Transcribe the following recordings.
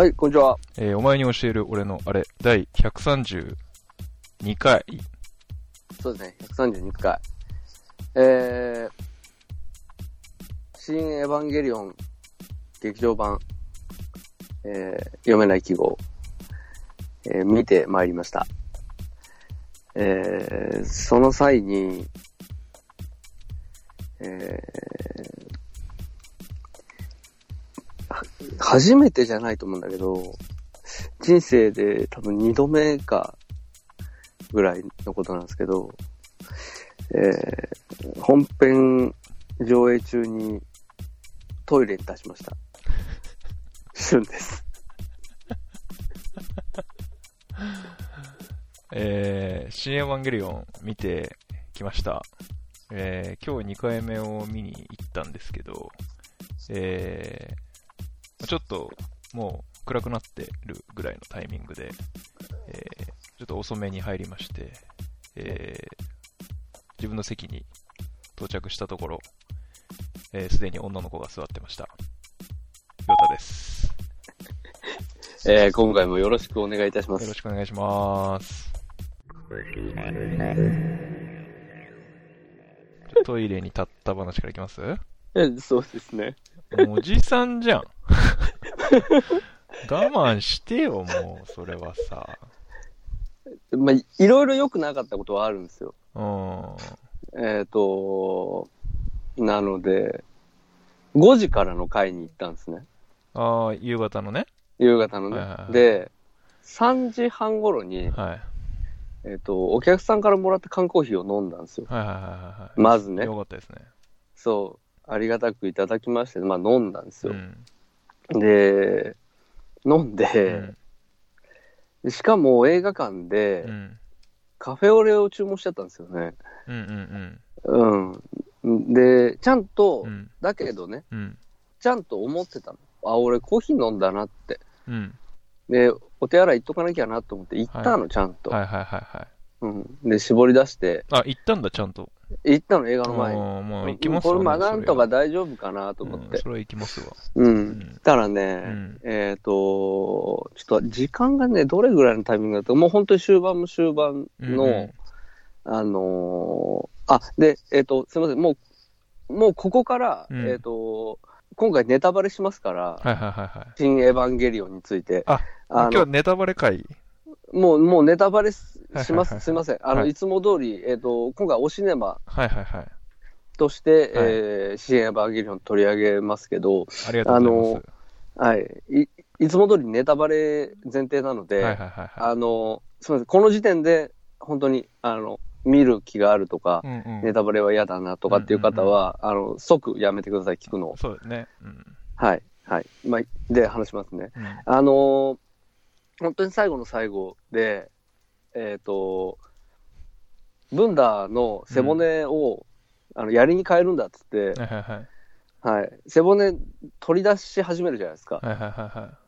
はい、こんにちは。えーお前に教える俺のあれ、第132回。そうですね、132回。えー、新エヴァンゲリオン劇場版、えー、読めない記号、えー見てまいりました。えー、その際に、えーは初めてじゃないと思うんだけど、人生で多分二度目かぐらいのことなんですけど、えー本編上映中にトイレに出しました。旬です。えー、新エヴァンゲリオン見てきました。えー、今日2回目を見に行ったんですけど、えー、ちょっともう暗くなってるぐらいのタイミングで、えー、ちょっと遅めに入りまして、えー、自分の席に到着したところ、えーすでに女の子が座ってました。ヨタです。えー今回もよろしくお願いいたしますよろ。しくお願いします。トイレに立った話からいきます？えそうですね。おじさんじゃん。我慢してよ、もう、それはさ。まあ、いいろいろ良くなかったことはあるんですよ。うん。えっ、と、なので、5時からの会に行ったんですね。ああ、夕方のね。夕方のね。はいはいはいで、3時半頃に、はい。えっ、と、お客さんからもらった缶コーヒーを飲んだんですよ。はいはいはいはいはい。まずねよかったですね。そう。ありがたくいただきまして、まあ飲んだんですよ。うん。で、飲んうでん、しかも映画館でうん。カフェオレを注文しちゃったんですよね。うんうんうん。で、ちゃんと。だけどね、うん。ちゃんと思ってたの。あ、俺コーヒー飲んだなって。うん。で、お手洗い行っとかなきゃなと思って行ったの、ちゃんと。はいはいはいはい。うん。で、絞り出して、あ、行ったんだ、ちゃんと。行ったの、映画の前に。あーもう行きますわこれまあねなんとか大丈夫かなと思って。うんそれは行きますわ。うん。たらね、んえっ、と、ちょっと時間がね、どれぐらいのタイミングだったか、もう本当に終盤も終盤の、あのーあ、で、えっ、と、すみません、もう、もうここから、うんえっ、と、今回ネタバレしますから、はいはいはいはい。新エヴァンゲリオンについて。ああの今日ネタバレ会？もう、もうネタバレします。すみません。あの、はいいつも通り、えっ、と、今回おシネマはいはいはい。として、えー新エヴァンゲリオン取り上げますけど、ありがとうございます。はい。いいつも通りネタバレ前提なので、はいはいはいはい。あの、すみません、この時点で、本当に、あの、見る気があるとか、うんうんネタバレは嫌だなとかっていう方は、あの、即やめてください、聞くのを。そうですね。うん。はい、はい。まあ、で、話しますね。うんあのー本当に最後の最後で、えっ、と、ブンダーの背骨を、あの、槍に変えるんだっつって、はいはいはい。はい。背骨取り出し始めるじゃないですか。はいはいはいは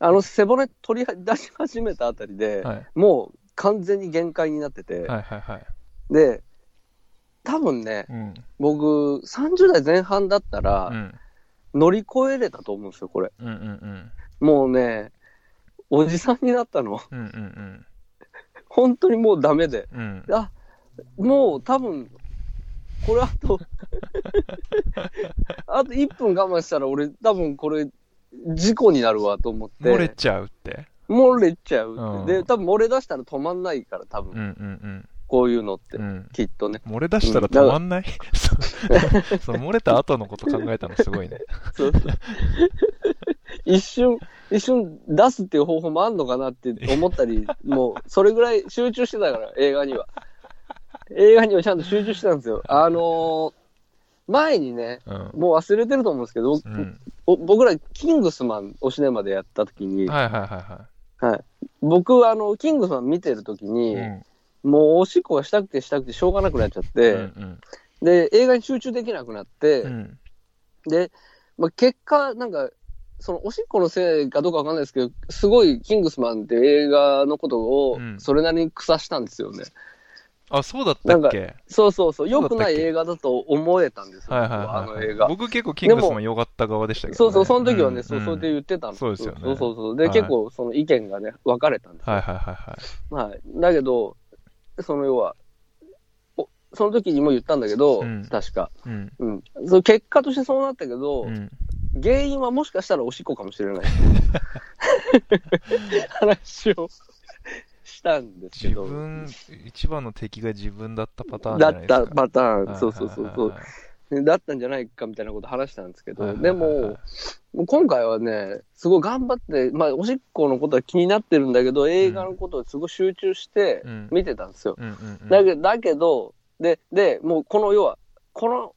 あの、背骨取り出し始めたあたりで、い。はいもう完全に限界になってて、はいはいはい。で、多分ね、うん。僕、30代前半だったうら、ん。乗り越えれたと思うんですよ、これ。うんうんうん。もうね、おじさんになったの。うんうん本当にもうダメで。うん。あ、もう多分、これ あと、あと1分我慢したら俺多分これ、事故になるわと思って。漏れちゃうって？漏れちゃうって、うんで、多分漏れ出したら止まんないから、多分、うんうんこういうのって、うん。うん。きっとね。漏れ出したら止まんない？そうそう、漏れた後のこと考えたのすごいね。そうそう一瞬、一瞬出すっていう方法もあんのかなって思ったり、もう、それぐらい集中してたから、映画には。映画にはちゃんと集中してたんですよ。あのー前にね、うん。もう忘れてると思うんですけど、うん。お僕ら、キングスマン、おシネマでやった時に、はいはいはいははい。僕は、あの、キングスマン見てる時に、い。うん。もうおしっこがしたくてしたくてしょうがなくなっちゃって、うんで、映画に集中できなくなって、うん。うん。で、まあ、結果、なんか、そのおしっこのせいかどうかわかんないですけど、すごいキングスマンって映画のことをうんそれなりに腐したんですよね。あ、そうだったっけ？そうそうそう、良くない映画だと思えたんですよ、はいはい僕はいはい。の映画。僕結構キングスマン良かった側でしたけど、ね。そうそう、その時はね、んそう、それで言ってたの。そうですよねそうそうそう。で、はい結構その意見がね、分かれたんですよ。はいはいはいはい。はい。だけど、その要は、おその時にも言ったんだけど、うん確か。うん。うん。その結果としてそうなったけど、うん。原因はもしかしたらおしっこかもしれない。話をしたんですけど。自分、一番の敵が自分だったパターンじゃだっないですか。たパターン、はいそうそうそうだったんじゃないかみたいなこと話したんですけど、でも、もう今回はね、すごい頑張って、まあ、おしっこのことは気になってるんだけど、映画のことをすごい集中してうん見てたんですよ。だけど、で、で、もうこの要は、この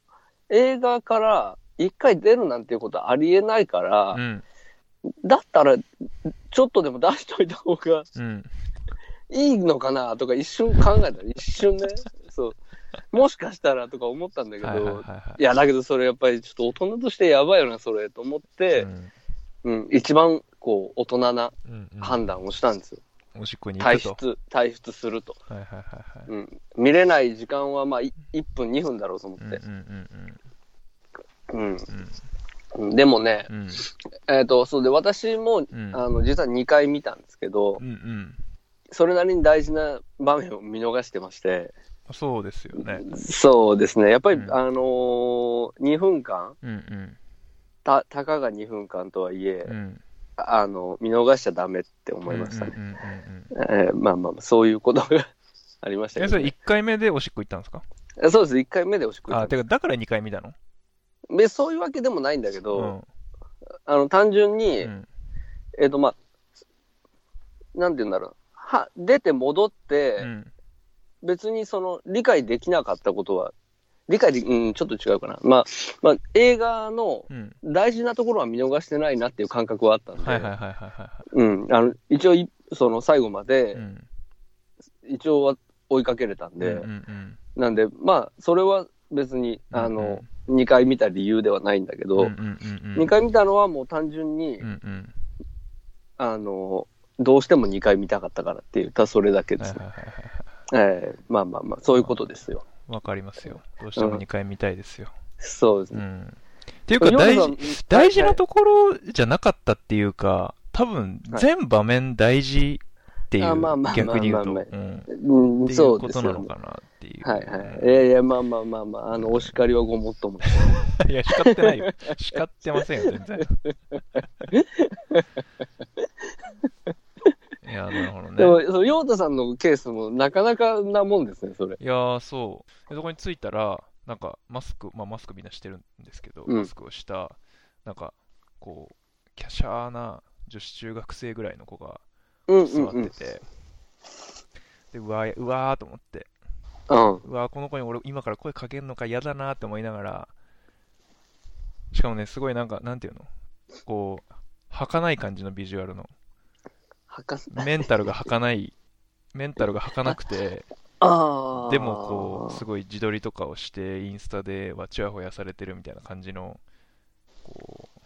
映画から一回出るなんていうことはありえないから、うん。だったら、ちょっとでも出しといた方がうん。いいのかなとか一瞬考えた。一瞬ね。そう。もしかしたらとか思ったんだけど、はいはいはいはいいや、だけどそれやっぱりちょっと大人としてやばいよな、それ、と思って、うん、一番、こう、大人なうんうん判断をしたんですよ。おしっこに行退。出、退出すると。はいはいはいはい。うん。見れない時間は、まあ、い1分、2分だろうと思って。うんうんうん。うんうんでもね、うん。えっ、と、そうで、私も、うんあの、実は2回見たんですけど、うんうん。それなりに大事な場面を見逃してまして、そうですよね。そうですね。やっぱり、うんあのー、2分間、うんうん。た、たかが2分間とはいえ、うん。あの、見逃しちゃダメって思いましたね。まあまあまあ、そういうことが ありましたえ、けど、それね1回目でおしっこ行ったんですか？えそうです。1回目でおしっこ行あ、ったてか、だから2回見たの？で、そういうわけでもないんだけど、うん。あの、単純に、うんえっ、と、まあ、なんて言うんだろう。は、出て戻って、うん。別にその、理解できなかったことは、理解で、うん、ちょっと違うかな。まあ、まあ、映画のうん。大事なところは見逃してないなっていう感覚はあったんで、はいはいはいはいはうん、あの、一応い、その最後まい。でう、ん。一応は追いかけれたんで、うんうんなんで、まあ、それは別に、うんあの、2回見た理由ではないんだけうん。ど、うんうんうんうん。2回見たのはもう単純に、うんうん。あの、どうしても2回見たかったからって言ったそれだけですね。はいはいはいはい。ええまあまあまあ、そういうことですよ。わかりますよ。どうしても2回見たいですよ。そうですね。うん。っていうか、大事、大事なところじゃなかったっていうか、多分、はい全場面大事っていうあまあまあまあ、逆に言うと、そううですよね。ことなのかなっていう。はいはい。いやいや、まあまあまあまあ、あの、お叱りはごもっとも。いや、叱ってないよ。叱ってませんよ、全然。いや、なるほどでも、ね。その、ヨータさんのケースもなかなかなもんですね、それ。いやー、そう。でそこに着いたら、なんか、マスク、まあ、マスクみんなしてるんですけど、うんマスクをした、なんか、こう、キャシャーな女子中学生ぐらいの子が座。ってて、で、うわー、うわーと思って、うん。うわー、この子に俺今から声かけるのか嫌だなって思いながら、しかもね、すごいなんか、なんていうの？こう、儚い感じのビジュアルの。メンタルが儚い、メンタルが儚くて、ああ。でもこう、すごい自撮りとかをして、インスタではちやほやされてるみたいな感じの、こほう。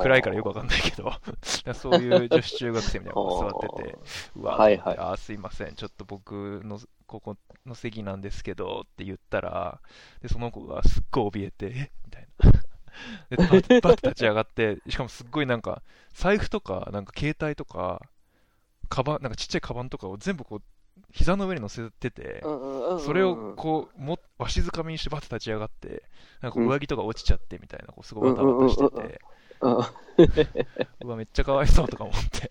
う、暗いからよくわかんないけど、そういう女子中学生みたいな子が座ってて、うわ、はいはい。あーすいません、ちょっと僕のここの席なんですけどって言ったら、で、その子がすっごい怯えて、えみたいな。で、バッバッて立ち上がって、しかもすっごいなんか、財布とか、なんか携帯とか、カバン、なんかちっちゃいカバンとかを全部こう、膝の上に乗せてて、それをこう、もわしづかみにしてバッて立ち上がって、なんか上着とか落ちちゃってみたいな、こうすごいバタバタしてて、うわ、めっちゃかわいそうとか思って。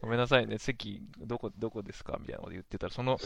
ごめんなさいね、席、どこ、どこですかみたいなこと言ってたら、その、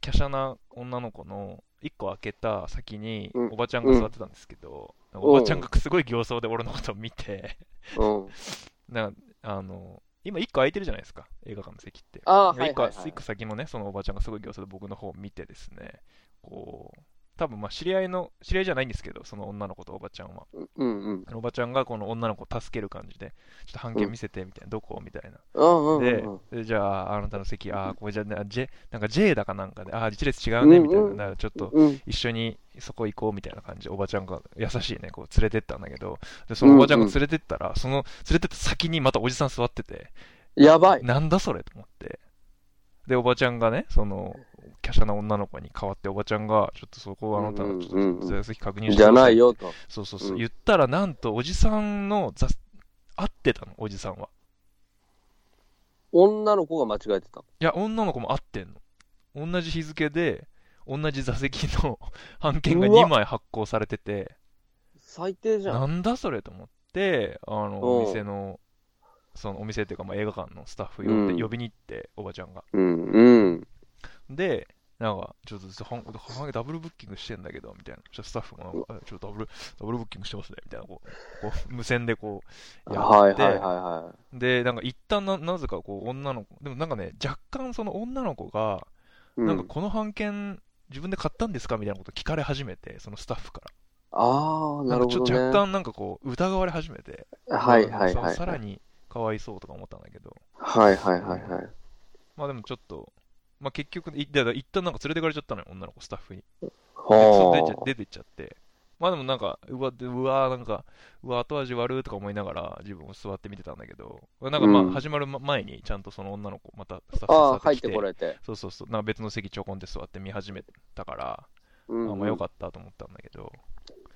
華奢な女の子の一個開けた先にうん。おばちゃんが座ってたんですけど、なんかおばちゃんがすごい形相で俺のことを見て、うん。なんか、あの、今一個空いてるじゃないですか、映画館の席って。ああ、はい一個はいはい一個先のね、そのおばちゃんがすごい形相で僕の方を見てですね、こう、多分まあ知り合いの、知り合いじゃないんですけど、その女の子とおばちゃんは。うんうん。おばちゃんがこの女の子を助ける感じで、ちょっと半券見せてみたいな、どこみたいな。うんうんでうん。で、じゃあ、あなたの席、あー、これじゃあ、J、なんか J だかなんかで、あー、一列違うね、みたいな。うんうんだからちょっとうん。一緒にそこ行こうみたいな感じで、おばちゃんが優しいね、こう連れてったんだけど、で、そのおばちゃんが連れてったら、その連れてった先にまたおじさん座ってて、やばい。なんだそれと思って。で、おばちゃんがね、その、華奢な女の子に代わっておばちゃんが、ちょっとそこあなたのちょっと座席確認してじゃない。よと。そうそうそう。うん言ったら、なんと、おじさんの座、合ってたの、おじさんは。女の子が間違えてた。いや、女の子も合ってんの。同じ日付で、同じ座席の 判券がうわ2枚発行されてて、最低じゃん。なんだそれと思って、あの、うんお店の、そのお店っていうか、まあ、映画館のスタッフ呼んで、うん呼びに行って、おばちゃんが。うん、うん。で、なんか、ちょっとはんダブルブッキングしてんだけど、みたいな。そしたらスタッフもなんか、あちょっとダブル、ダブルブッキングしてますね、みたいな、こう、こう無線でこう、やって、はいはいはいはで、なんか一旦な、なぜかこう、女の子、でもなんかね、若干その女の子が、なんかこの版権、自分で買ったんですか？みたいなこと聞かれ始めて、そのスタッフから。ああ、なかちょっとなんるほどね。若干なんかこう、疑われ始めて、はいはいさはい。さらにかわいそうとか思ったんだけど、はいはいはいはい。まあでもちょっと、まあ結局、いだから一旦なんか連れてかれちゃったのよ、女の子、スタッフに。は出てっちゃって。まあでもなんか、うわ、でうわなんか、うわ、後味悪いとか思いながら自分を座って見てたんだけど、なんかまうんあ始まる前にちゃんとその女の子、またスタッフさん入ってこられて。そうそうそう、なんか別の席ちょこんで座って見始めたから、うん、あまあよかったと思ったんだけど、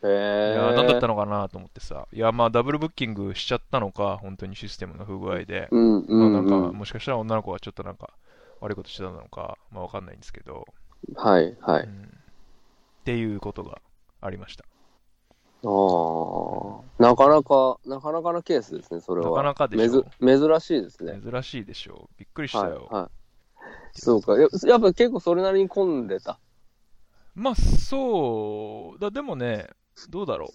いえ。や、なんだったのかなと思ってさ、いや、まあダブルブッキングしちゃったのか、本当にシステムの不具合で、うんうん、まあなんか、うん。もしかしたら女の子はちょっとなんか悪いことしてたのか、まあわかんないんですけど、はいはい。うんっていうことがありました。ああ。なかなか、なかなかなケースですね、それは。なかなかでしめょず珍しいですね。珍しいでしょう。びっくりしたはいよ。はい。そうか。ややっぱ結構それなりに混んでた。まあ、そう、だでもね、どうだろ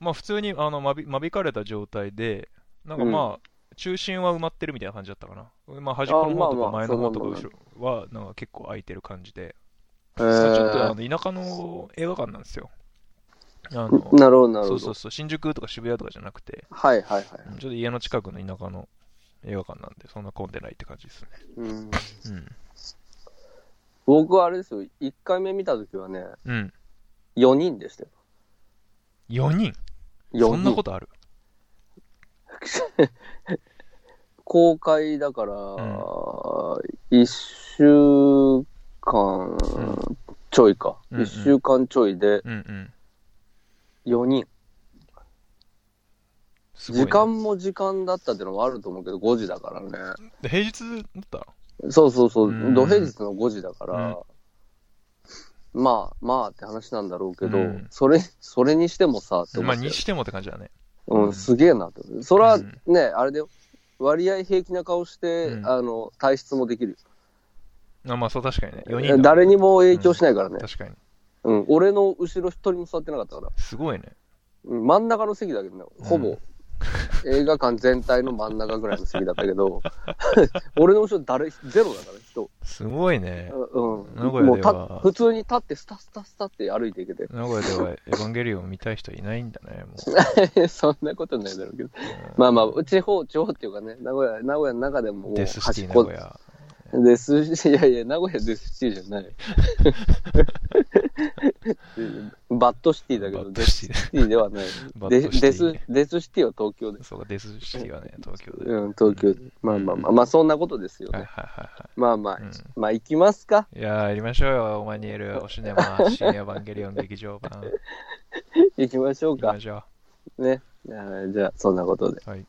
う。まあ、普通にあの間引間引かれた状態で、なんかまあ、中心は埋まってるみたいな感じだったかな。まあ、端っこの方とか前の方とか後ろは、なんか結構空いてる感じで、ちょっとあえ。の田舎の映画館なんですよ。あのなるほどなるほど。そうそうそう、新宿とか渋谷とかじゃなくて、はいはいはい。ちょっと家の近くの田舎の映画館なんで、そんな混んでないって感じですね。うん、うん。僕はあれですよ、1回目見たときはね、うん。4人でしたよ。4人。4人。そんなことある？公開だから、ん。1週間ちょいか。うんうん。1週間ちょいでうんうん。4人。時間も時間だったってのもあると思うけど、5時だからね。で平日だった？そうそうそう。うん、土平日の5時だから、まあまあって話なんだろうけど、うんそれ、それにしてもさ、って思まあ、にしてもって感じだね。うん、すげえなって。それはうんね、あれで割合平気な顔して、うんあの、退出もできるあまあ、そう、確かにね。4人誰にも影響しないからね。確かに。うん、俺の後ろ一人も座ってなかったから。すごいね。うん、真ん中の席だけどね、ほぼ、うん映画館全体の真ん中ぐらいの席だったけど、俺の後ろ誰、ゼロだから、人。すごいね。うん。名古屋では普通に立って、スタスタスタって歩いていけて。名古屋ではエヴァンゲリオン見たい人いないんだね、もう。そんなことないだろうけど。まあまあ、地方、地方っていうかね、名古屋、名古屋の中でももうデスシティ端っこ名古屋。 Death City、いやいや、名古屋 Death City じゃない。バッドシティだけど、バッドデスシティシティではない。バデッドシティデス、デスシティは東京で。そうか、デスシティはね、東京で。うん、東京で。まあまあまあ、まあそんなことですよはいね。はいはいはまあまあい。うん、まあ行きますか。いやー、やりましょうよ、オマニエル、おシネマ、新エヴァンゲリオン劇場版。行きましょうか行きま。しょね。あーじゃあ、そんなことで。う。はい。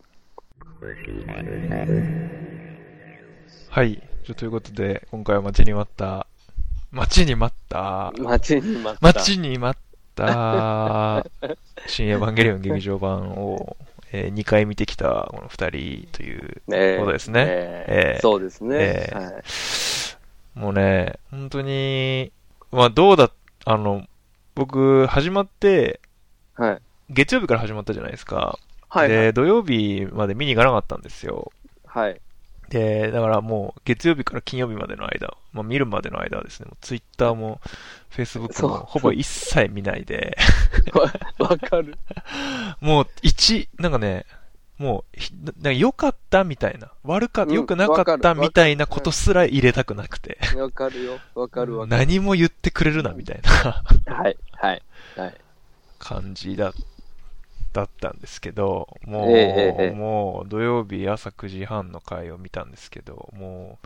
はい。ということで、今回は待ちに待った、待ちに待った、待ちに待った。待ちに待った、新エヴァンゲリオン劇場版を、え2回見てきたこの2人というねことですね。えええそうですね。ええはいもうね、本当に、まあどうだ、あの、僕、始まって、はい。月曜日から始まったじゃないですか。はい。で、土曜日まで見に行かなかったんですよ。はい。で、だからもう、月曜日から金曜日までの間、まあ見るまでの間はですね、もうツイッターも、フェイスブックも、ほぼ一切見ないで、わ わかる。もう、一、なんかね、もうひ、なんか良かったみたいな、悪かった、うん良くなかったみたいなことすら入れたくなくて、わかるよ。わかるわ。何も言ってくれるな、みたいなはい。はい。はい。感じだだったんですけど、もう、えもう土曜日朝9時半の回を見たんですけど、も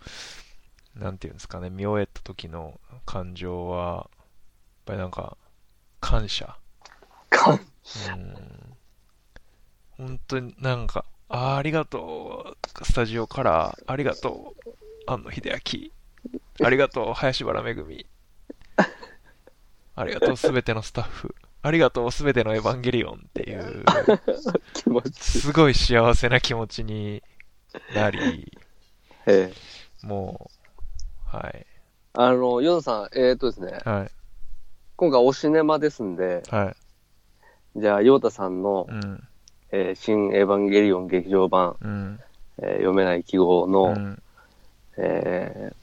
う、なんていうんですかね、見終えた時の感情は、やっぱりなんか、感謝。かうん。本当になんか、あーありがとう、スタジオカラー、ありがとう、庵野秀明、ありがとう、林原めぐみ、ありがとう、すべてのスタッフ、ありがとう、すべてのエヴァンゲリオンっていう。すごい幸せな気持ちになり、ええ。もう、はい、あの、ヨドさん、えっ、とですね、はい、今回おシネマですんで、はい、じゃあ、ヨータさんの、うん、えー新エヴァンゲリオン劇場版、うん、えー読めない記号の、うん。えー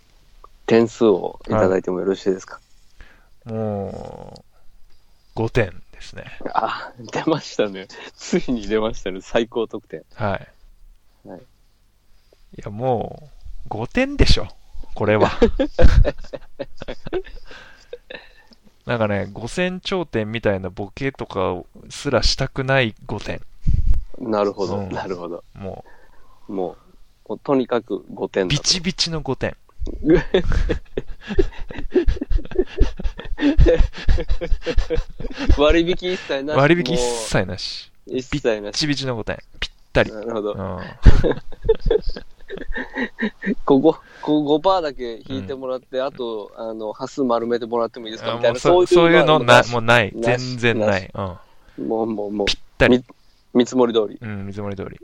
点数をいただいてもよろしいですか、もう、5点ですね。あ、出ましたね。ついに出ましたね。最高得点。はい。はいいや、もう、5点でしょ。これは。なんかね、5000頂点みたいなボケとかすらしたくない5点。なるほど、うんなるほど。ももう、もうとにかく5う、点。ビチビチの5点。割引一切なし。割引一も切なし。う一切なし。ビチビチの5点。ぴったり。なるほど。うん。ここ、ここ5%だけ引いてもらって、あと、あの、端数丸めてもらってもいいですか？あみたいな、そそういうのな、もうない。全然ない。うん。う、もう、もう、もう、ぴったり。見積もり通り。うん、見積もり通り。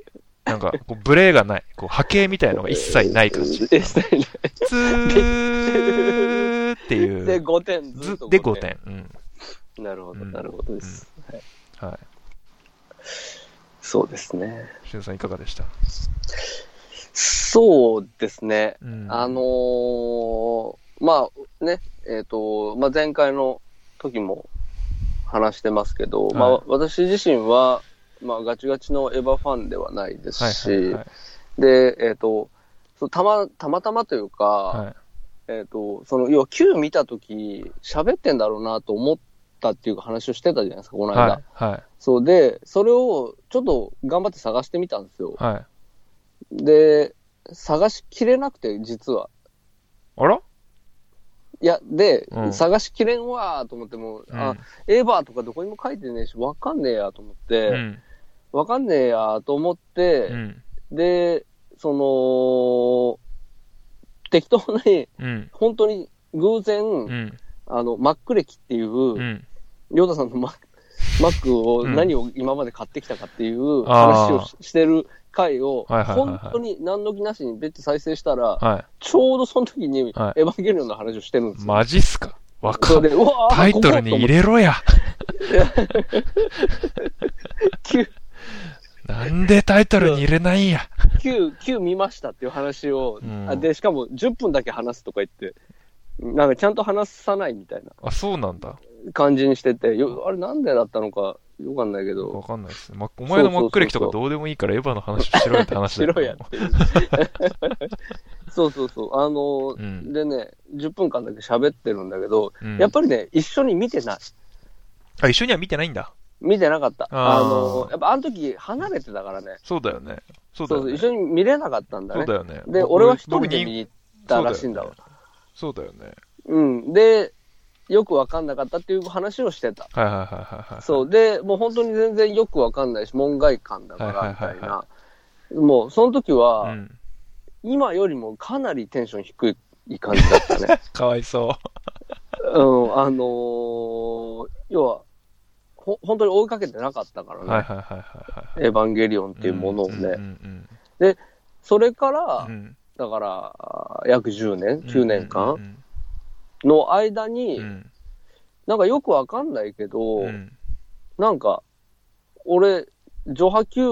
なんか、ブレがない。こう波形みたいのが一切ない感じ。一切ないツーっていう。で、5点、ずっとずで5。点。うん。なるほど、うんなるほどです。はいはい。そうですね。しゅんさんいかがでした？そうですね。うん。あのーまあね、えっ、と、まあ、前回の時も話してますけど、まあはい私自身は、まあガチガチのエヴァファンではないですはいし、はいはい。で、えっ、と、そうたま、たまたまというか、はい。えっ、と、その、要は Q 見た時喋ってんだろうなと思ったっていうか話をしてたじゃないですか、この間。はい。はい。そうで、それをちょっと頑張って探してみたんですよ。はい。で、探しきれなくて、実は。あら？いや、で、うん探しきれんわーと思っても、あ、エヴァとかどこにも書いてねえし、わかんねえやと思っうて、ん。わ、かんねえやと思って、うん。で、その、適当に、うん。本当に偶然、うん。あの、マック歴っていう、うん。ヨーダさんのマック、マックをうん何を今まで買ってきたかっていう話をししてる回を、本当に何の気なしに別途再生したら、はちょうどその時にエヴはァンゲリオンの話をしてるんでい。すよ。マジっすか？わかんそれで、うわータイトルに入れろや。なんでタイトルに入れないんや。Q、Q 見ましたっていう話を、うんあで、しかも10分だけ話すとか言って、なんかちゃんと話さないみたいなあ、そうなんだ。感じにしてて、よあれなんでだったのかよくわかんないけわど、かんないっす。ま、お前のマック歴とかどうでもいいからエヴァの話をしろよって話だよ。しろやって。そうそうそう。あの、うんでね、10分間だけ喋ってるんだけど、うんやっぱりね、一緒に見てない。あ、一緒には見てないんだ。見てなかった。あの、やっぱあの時離れてたからね。そうだよね。そうだよね。一緒に見れなかったんだねそうだ。よね。で、僕俺は一人で見に行ったらしいんだわ。そうだよね。うん。で、よくわかんなかったっていう話をしてた。はいはいはいはいはい。そう。で、もう本当に全然よくわかんないし、門外観だから、みたいな。もう、その時は、うん。今よりもかなりテンション低い感じだったね。かわいそう。うん、あのー要は、ほ、本当に追いかけてなかったからね。はいはいはいはいはい。エヴァンゲリオンっていうものをね。うんうんそれから、うんうん。だから、約10年、9年う間んの間に、うんなんかよくわかんないけど、うんうんなんか、俺、上波級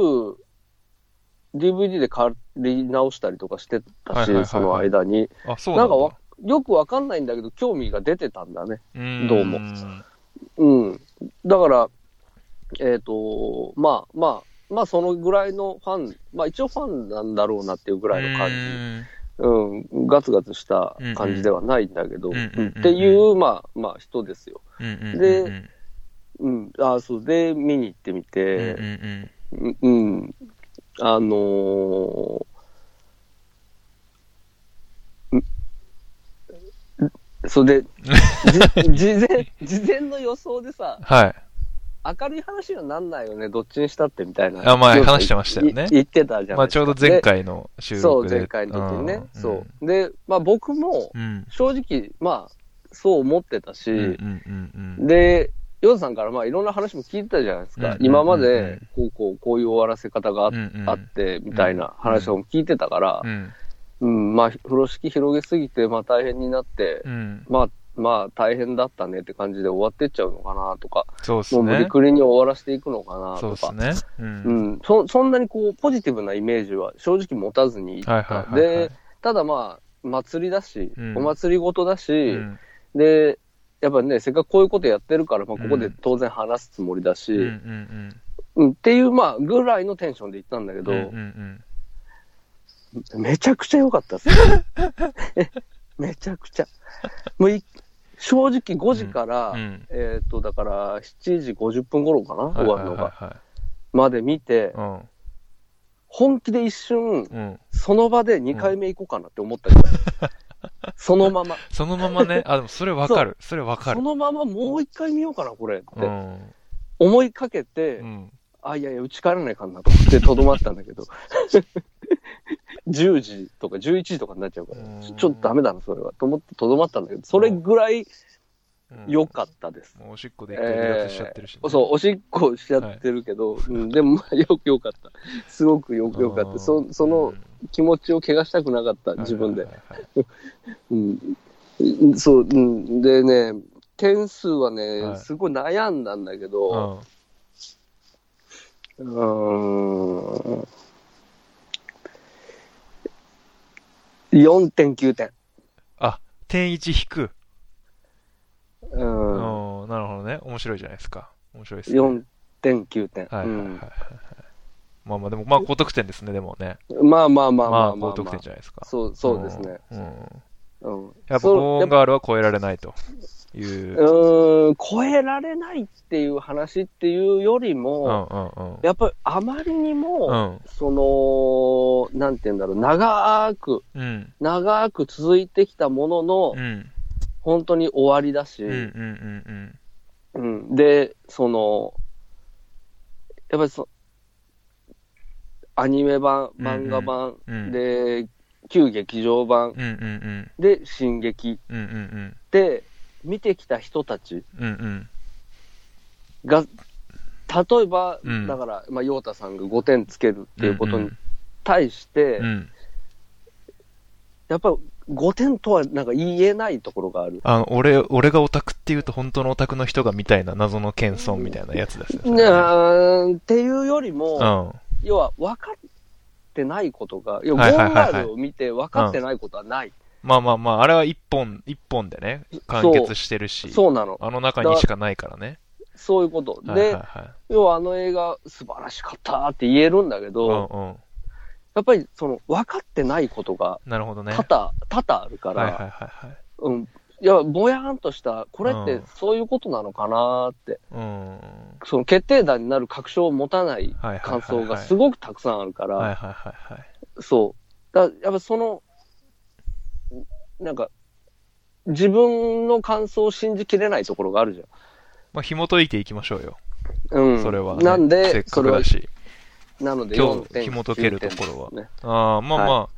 DVD で借り直したりとかしてたはいはいはいはいし、その間に。あ、そうなんだ。なんかわよくわかんないんだけど、興味が出てたんだね。うんどうもうん。だから、えっ、と、まあまあ、まあそのぐらいのファン、まあ一応ファンなんだろうなっていうぐらいの感じ。うん、ガツガツした感じではないんだけど、うんうんうんっていう、まあまあ人ですよ。うんうんうんでうん。うん、あそう、で、見に行ってみうんて、うん。うん、うん。あのーそれで、じ事前、事前の予想でさ、はい。明るい話にはなんないよね、どっちにしたってみたいな。あまあ話してましたよねい言ってたじゃん。まあちょうど前回の収そう、録で。前回の時にね。うんそう。で、まあ僕も、うん。正直、まあ、そう思ってたし、うんうんうんうん。で、ヨウさんからまあいろんな話も聞いてたじゃないですか。うんうんうんうん今まで、こうこう、こういう終わらせ方があ,、うんうんあって、みたいな話を聞いてたからう、ん。うん、まあ、風呂敷広げすぎて、まあ大変になって、うん。まあ、まあ大変だったねって感じで終わってっちゃうのかなとか、そうですもう無理ね。くりに終わらせていくのかなそうとか。ですね。う。うんん、そそんなにこう、ポジティブなイメージは正直持たずにいった。はいはいはいはいで、ただまあ、祭りだし、うんお祭りごとだし、うんで、やっぱね、せっかくこういうことやってるから、まあ、ここでうん当然話すつもりだし、うんううんんっていう、まあ、ぐらいのテンションで行ったんだけど、うん。うんうんめちゃくちゃ良かったです。めちゃくちゃ。もうい正直5時から、うんうんえっ、と、だから7時50分頃かな、終わるのが。はいはい。まで見て、うん。本気で一瞬、うん。その場で2回目行こうかなって思ったぐらい。そのまま。そのままね、あ、でもそれわかる。それわかる。そのままもう一回見ようかな、これってうん。思いかけて、うん。あ、いやいや、うち帰らないかんなと思ってとどまったんだけど、10時とか11時とかになっちゃうから。うん、ちょっとダメだな、それは。と思ってとどまったんだけど、それぐらいうん。良かったです。もうおしっこで一回離脱しちゃってるしね。そう、おしっこしちゃってるけど、うん、でもまあよく良かった。すごくよく良かった。そその気持ちを怪我したくなかった、自分ではい。はいはい。うん、そう、うん、でね、点数はね、はい。すごい悩んだんだけはいど、うーん、4.9点。あ、点1引く。うん、うん、なるほどね。面白いじゃないですか。面白いですね。4.9点。はいはいはいはいはい。まあまあ、でも、まあ高得点ですね、でもね。うんまあまあまあままあまあ、あ高得点じゃないですか。そう、そうですね。うん。うんうん。やっぱゴーンガールは超えられないという。うーん、超えられないっていう話っていうよりうんも、うんうん。やっぱりあまりにも、うんその、なんて言うんだろう、長く、うん。長く続いてきたものの、うん。本当に終わりだし、うんうんうんうんで、その、やっぱりそ、アニメ版、漫画版、うんうん。で、旧劇場版うんうんうん。で、進撃うんうんうん。で、見てきた人たちうんうん。が、例えば、うんだから、まあ、陽太さんが5点つけるっていうことにうん対して、うん。やっぱり5点とはなんか言えないところがある。あの、俺、俺がオタクって言うと本当のオタクの人がみたいな謎の謙遜みたいなやつですよねーっていうよりも、うん。要は分かってないことが、要ははいゴールを見て分かってないことはない。まあまあまあ、あれは一本、一本でね、完結してるし、そうなの。あの中にしかないからね。そういうこと。はいはいで、はい。要はあの映画素晴らしかったって言えるんだけうど、んうん。やっぱりその分かってないことがなるほどね。多々、多々あるから、はいはいはいはい。うん。いや、ぼやーんとした、これっうんてそういうことなのかなって、うん。その決定打になる確証を持たない感想がすごくたくさんあるから、はいはいはいはい。そう。だやっぱその、なんか、自分の感想を信じきれないところがあるじまあ、紐解いていきましょうよ。ゃん。うん。それは、ね。なんで、せっかくだ、し。なので今日4点。紐解けるところはね。ああ、まあまあ、は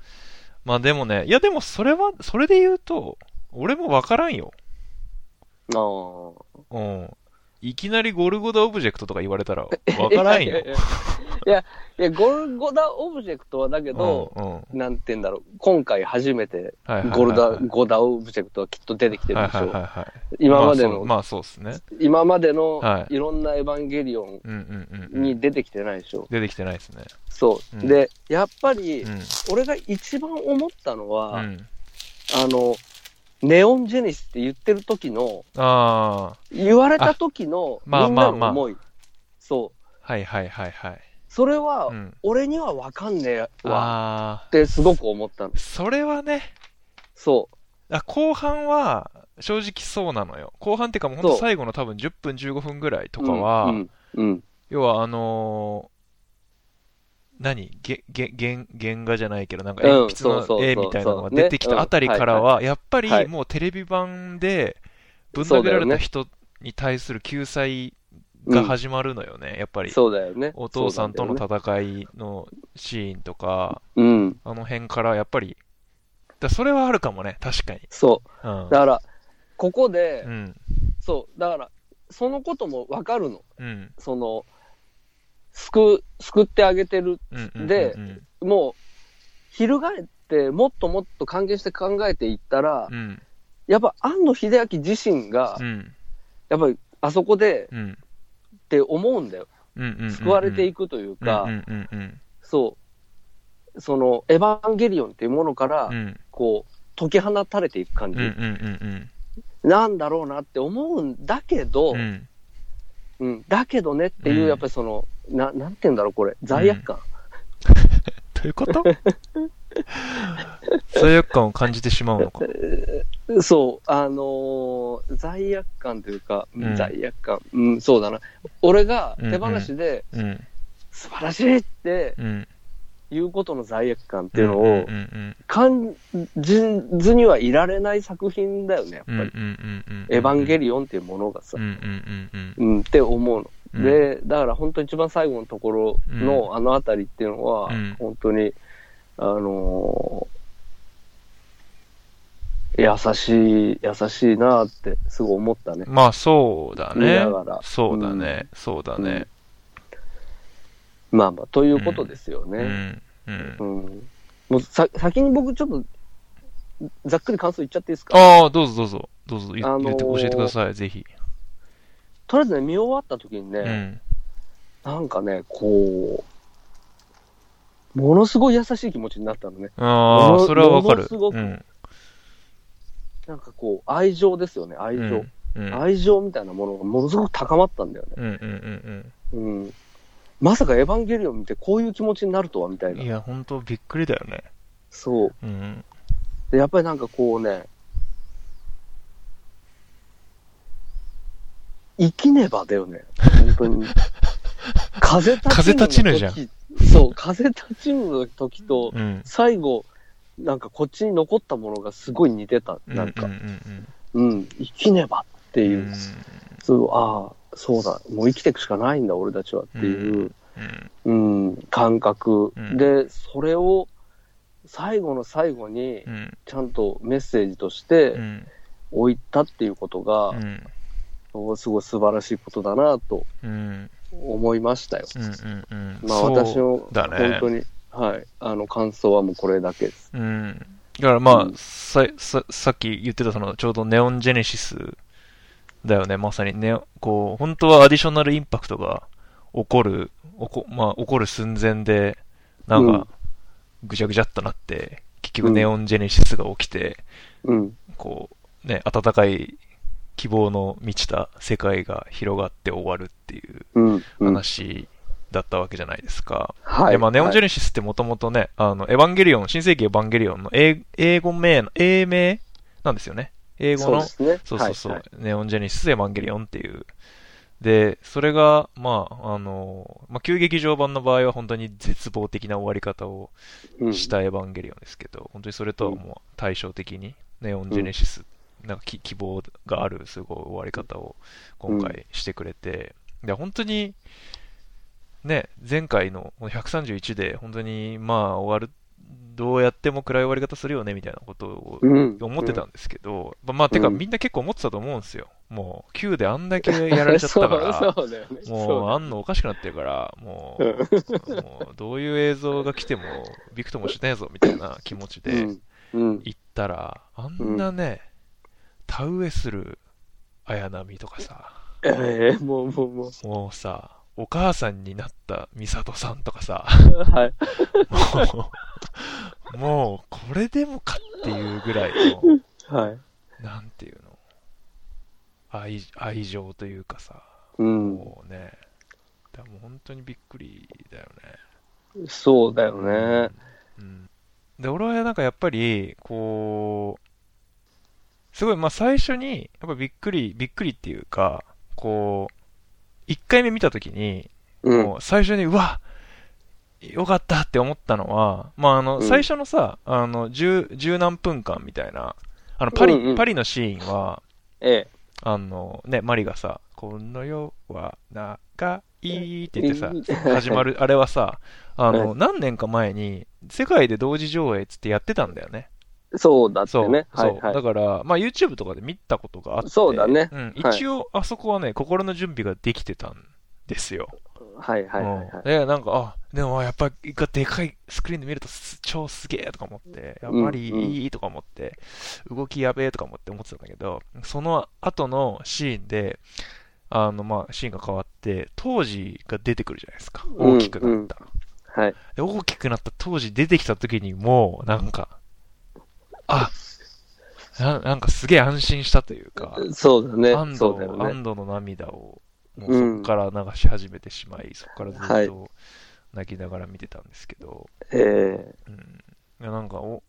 まあでもね、いやでもそれは、それで言うと、俺もわからんよ。ああ。うん。いきなりゴルゴダオブジェクトとか言われたら、わからんよいや。いやいや、いや、ゴルゴダオブジェクトはだけど、うんうん。なんて言うんだろう、今回初めてゴルゴダ、ゴルゴダオブジェクトはきっと出てきてるはいでしょ。今までの、まあそうですね。今までのはいいろんなエヴァンゲリオン。に出てきてないでしょ。出てきてないですね。そう。うんで、やっぱりう、ん。俺が一番思ったのは、うん。あの、ネオンジェネシスって言ってる時の、ああ、言われた時のあまあみんなのまあまあ思い。そう。はいはいはいはい。それはう、ん。俺にはわかんねえわああ、ってすごく思ったの。それはね、そあ後半は、正直そうなのよ。後半っていうかもうほんと最後の多分10分15分ぐらいとう。かは、うん。うん。要はあのー何？げ、げ、原、原画じゃないけど、なんかうん鉛筆の絵みたいなのが出てきたあたりからは、やっぱりはいもうテレビ版でぶん殴らそうだよねれた人に対する救済が始まるのよね、やっぱり。そうだよね。お父さんとの戦いのシーンとか、だよねうん。あの辺からやっぱり、だそれはあるかもね、確かに。そう。うん。だから、ここで、うん。そう、だから、そのこともわかるの。うん。その、救う、救ってあげてる。でうんもう、翻って、もっともっと関係して考えていったら、うん。やっぱ庵野秀明自身がう、ん。やっぱりあそこでうん。って思うんだよ。救われていくくというか、そう、その、エヴァンゲリオンっていうものから。こう、解き放たれていく感じ、なんだろうなって思うんだけど、うん。だけどねっていう、うんやっぱりその、ななんて言うんだろう、これ、罪悪感。どういうこと？罪悪感を感じてしまうのか。そう、あのー罪悪感というか、うん罪悪感、うん、そうだな。俺が手放しで、うん。素晴らしいってうん。いうことの罪悪感っていうのをうんう、ん感じずにはいられない作品だよね、やっぱり。うん。うんうんうん。エヴァンゲリリオンっていうものがさうん、うんうんうん。うん、って思うの。うん、で、だから本当一番最後のところのあのあたりっていうのは、うん本当に、あのー優しい、優しいなってすごい思ったね。まあそうだ見ねら。そうだね。そうだね。まあまあ、ということですよね。うん。もうさ、先に僕ちょっと、ざっくり感想言っちゃっていいですか？ああ、どうぞどうぞ。どうぞ言って教えてください、ぜひ。とりあえずね、見終わった時にね、うん。なんかね、こう、ものすごい優しい気持ちになったのね。ああ、それはわかる。ものすごくうん。なんかこう、愛情ですよね、愛情。うん。うん。愛情みたいなものがものすごく高まったんだよね。うんうんうんうん。まさかエヴァンゲリオン見てこういう気持ちになるとはみたいうん。いな。や、本当びっくりだよね。そう。うん。で、やっぱりなんかこうね、生きねばだよね。本当に。風立ちぬの時。風立ちぬじゃんそう、風立ちぬの時と、うん。最後、なんかこっちに残ったものがすごい似てた。なんか、うんうんうん、生きねばってうん。いう、そう、ああ、そうだ、もう生きていくしかないんだ、俺たちはっていう、うん。うん、感覚、うんで、それを最後の最後にう、ん。ちゃんとメッセージとしうてん。置いたっていうことが、うん。すごい素晴らしいことだなとうん。思いましたよ。うん。うん。うん。まあ私の、だね本当に、はい、あの感想はもうこれだけです。うん。だからまあ、うんさ、さ、さっき言ってたその、ちょうどネオンジェネシスだよね、まさにね、こう、本当はアディショナルインパクトが起こる、起こ、まあ、起こる寸前で、なんうんか、ぐちゃぐちゃっとなって、結局ネオンジェネシスが起きて、うん、こう、ね、温かい希望の満ちた世界が広がって終わるっていううん、うん。話だったわけじゃないですか。はい。で、まあ、ネオンジェネネシスってもともとね、あの、エヴァンゲリオン、新世紀エヴァンゲリオンの英英語名の、英名なんですよね。英語の、そうね。そうそうそう、はいネオンジェネシスエヴァンゲリオンっていう。で、それが、まあ、あの、まあ、旧劇場版の場合は本当に絶望的な終わり方をうんしたエヴァンゲリオンですけど、本当にそれとはもう対照的に、ネオンジェネシス、なんかき希望があるすごい終わり方を今回してくれて、で、本当に、ね、前回のこの131で本当に、まあ、終わる、どうやっても暗い終わり方するよね、みたいなことをうん思ってたんですけど、まあまあ、てかうんみんな結構思ってたと思うんですよ。もう、Q であんだけやられちゃったから。もう、あんのおかしくなってるから、もうんう、もうどういう映像が来ても、びくともしねえぞ、みたいな気持ちでうん。うん。行ったら、あんなね、田植えする綾波とかさ、ええもう、もう、ももうさ、お母さんになった美里さんとかさ、う。はい。もう、もう、これでもかっていうぐらいの、はい。なんていうの、愛、愛情というかさ、うん。もうね、だからもう本当にびっくりだよね。そうだよね。うん。で、俺はなんかやっぱり、こう、すごい、まあ最初に、やっぱびっくり、びっくりっていうか、こう、一回目見たときに、うん。最初に、うわよかったって思ったのは、まあ、あの、うん最初のさ、あの、十、十何分間みたいな、あの、パリ、うんうんパリのシーンは、ええ。あの、ね、マリがさ、この世は長いって言ってさ 始まる、あれはさ、あの、は何年か前に、世界で同時上映っつってやってたんだよね。そうだってね。そう。はいはいだ。から、まあ YouTube とかで見たことがあって、そうだねうん、はい一応、あそこはね、心の準備ができてたんですよ。はいはいはいで、なんか、あ、でもやっぱり、でかいスクリーンで見るとす超すげえとか思って、やっぱりいいとか思って、動きやべえとか思って思ってたんだけど、その後のシーンで、あの、まあ、シーンが変わって、当時が出てくるじゃないですか。うん大きくなった。はい。で大きくなった当時出てきた時にもう、なんか、あ、ななんかすげえ安心したというか、そうだね。安そうだよ堵、ね。安堵の涙を、もうそこから流し始めてしまい、そこからずはいっと泣きながら見てたんですけど、ええ。うん。いや、なんか、お、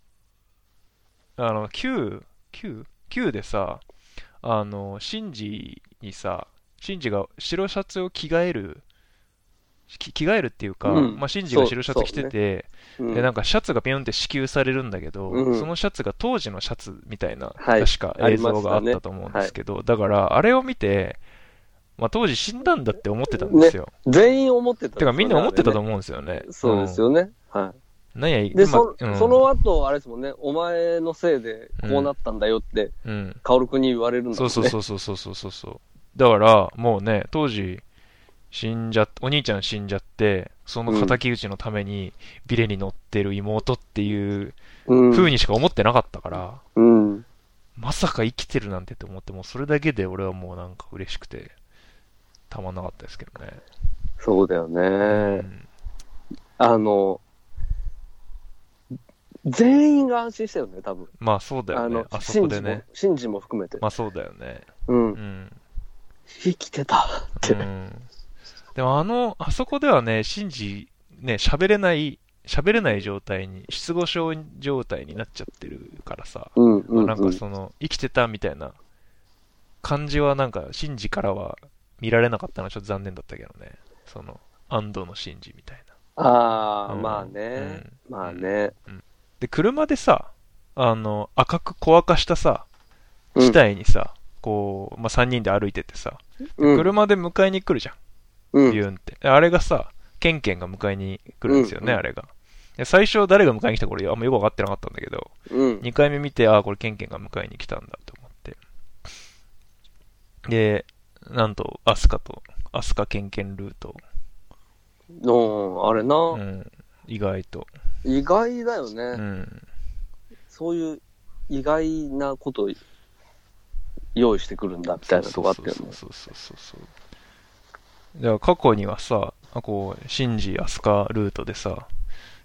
あの、Q、Q? Q でさ、あの、シンジにさ、シンジが白シャツを着替える、き着替えるっていうか、うんまあ、シンジが白シャツ着てて、うんで、なんかシャツがピョンって支給されるんだけど、うんそのシャツが当時のシャツみたいな、はい確か映像があったと思うんですけど、だから、あれを見て、まあ、当時死んだんだって思ってたんですよ。全員思ってた、てかみんな思ってたとう。思うんですよね。そうですよね。はうん。なんや、い。で、まそ、うんその後、あれですもんね、お前のせいでこうなったんだよって、うん。カオル君に言われるんだもんね。そうそうそうそうそうそうそう。だから、もうね、当時、死んじゃっ、お兄ちゃん死んじゃって、その敵討ちのためにビレに乗ってる妹っていううん。風にしか思ってなかったから、うん。まさか生きてるなんてって思って、もうそれだけで俺はもうなんか嬉しくて、たまんなかったですけどね。そうだよね。うんあの、全員が安心したよね、多分。まあそうだよねあそこでね。、シンジも含めて。まあそうだよね。うんう。ん。生きてたって。うん。でもあの、あそこではね、シンジ、ね、喋れない、喋れない状態に、失語症状態になっちゃってるからさ、うん、うん。なんかその、生きてたみたいな感じはなんか、シンジからは見られなかったのはちょっと残念だったけどね。その、安藤のシンジみたいな。ああ、うんまあね。まあね。で、車でさ、あの、赤く小赤したさ、うん地帯にさ、こう、まあ、3人で歩いててさ、うん。車で迎えに来るじゃん。うんビューンって。あれがさ、ケンケンが迎えに来るんですよね、うんあれが。で最初誰が迎えに来たか俺あんまよくわかってなかったんだけど、うん。2回目見て、ああ、これケンケンが迎えに来たんだと思って。で、なんと、アスカと、アスカケンケンルート、うん、あれな、うん、意外と、意外だよね、うん、そういう意外なことを用意してくるんだみたいなとこあったよね。そうそうそうそうそう。だから過去にはさ、あこう、シンジ、アスカルートでさ、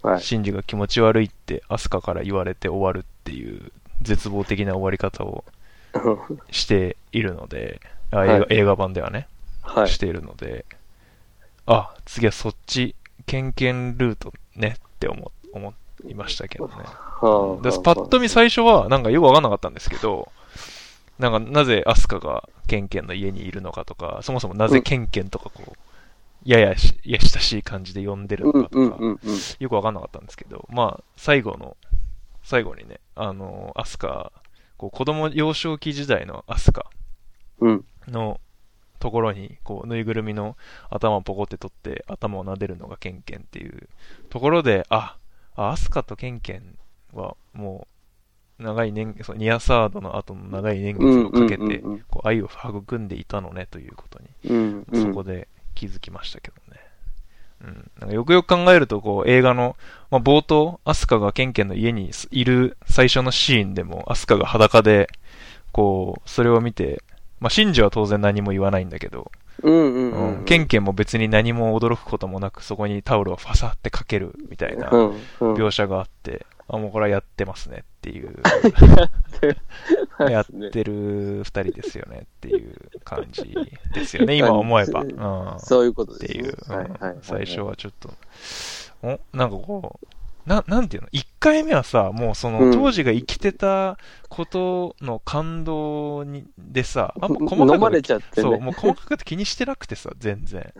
はい。シンジが気持ち悪いってアスカから言われて終わるっていう絶望的な終わり方を しているので、あ映画はい映画版ではね、はい。しているので、あ、次はそっち、ケンケンルートねって思思いましたけどね。はあでパッと見最初はなんかよくわかんなかったんですけど、なんかなぜアスカがケンケンの家にいるのかとか、そもそもなぜケンケンとかこう、ややしや親しい感じで呼んでるうんのかとか、うんうんうん。よくわかんなかったんですけど、まあ、最後の、最後にね、あの、アスカ、こう子供幼少期時代のアスカうん。のところに、こう、ぬいぐるみの頭をポコって取って、頭を撫でるのがケンケンっていうところで、あ、あアスカとケンケンはもう、長い年、そうニアサードの後の長い年月をかけてこう、愛を育んでいたのねということに、うんうん。そこで気づきましたけどね。うん。なんかよくよく考えると、こう、映画の、まあ、冒頭、アスカがケンケンの家にいる最初のシーンでも、アスカが裸で、こう、それを見て、まあ、シンジは当然何も言わないんだけど、ケンケンも別に何も驚くこともなく、そこにタオルをファサってかけるみたいな。描写があって、あ、もうこれはやってますねっていう、やってる二人ですよねっていう感じですよね、今思えば。うん。そういうことですね。っていう、うんはいはいはい。最初はちょっと、お？なんかこう、な、なんていうの？一回目はさ、もうその、うん当時が生きてたことの感動に、でさ、あんま細かく、飲まれちゃってそう、ね。もう細かく気にしてなくてさ、全然。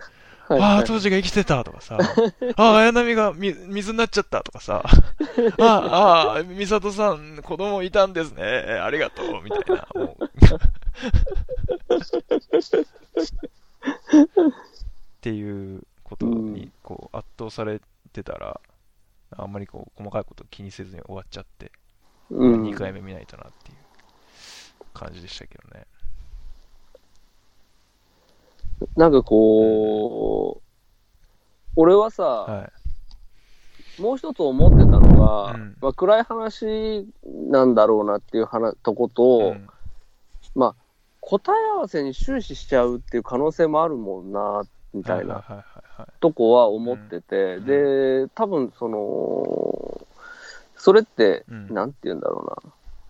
はいああ、当時が生きてたとかさ、ああ、綾波がみ水になっちゃったとかさ、ああ、ああ、美里さん、子供いたんですね、ありがとう、みたいな、もう。っていうことに、こう、圧倒されてたら、あんまりこう、細かいこと気にせずに終わっちゃって、うん。2回目見ないとなっていう感じでしたけどね。なんかこう、俺はさ、はい。もう一つ思ってたのが、うんまあ、暗い話なんだろうなっていう話とこと、うん答え合わせに終始しちゃうっていう可能性もあるもんな、みたいな。とこは思ってて、んで、多分その、それって、うんなんて言うんだろ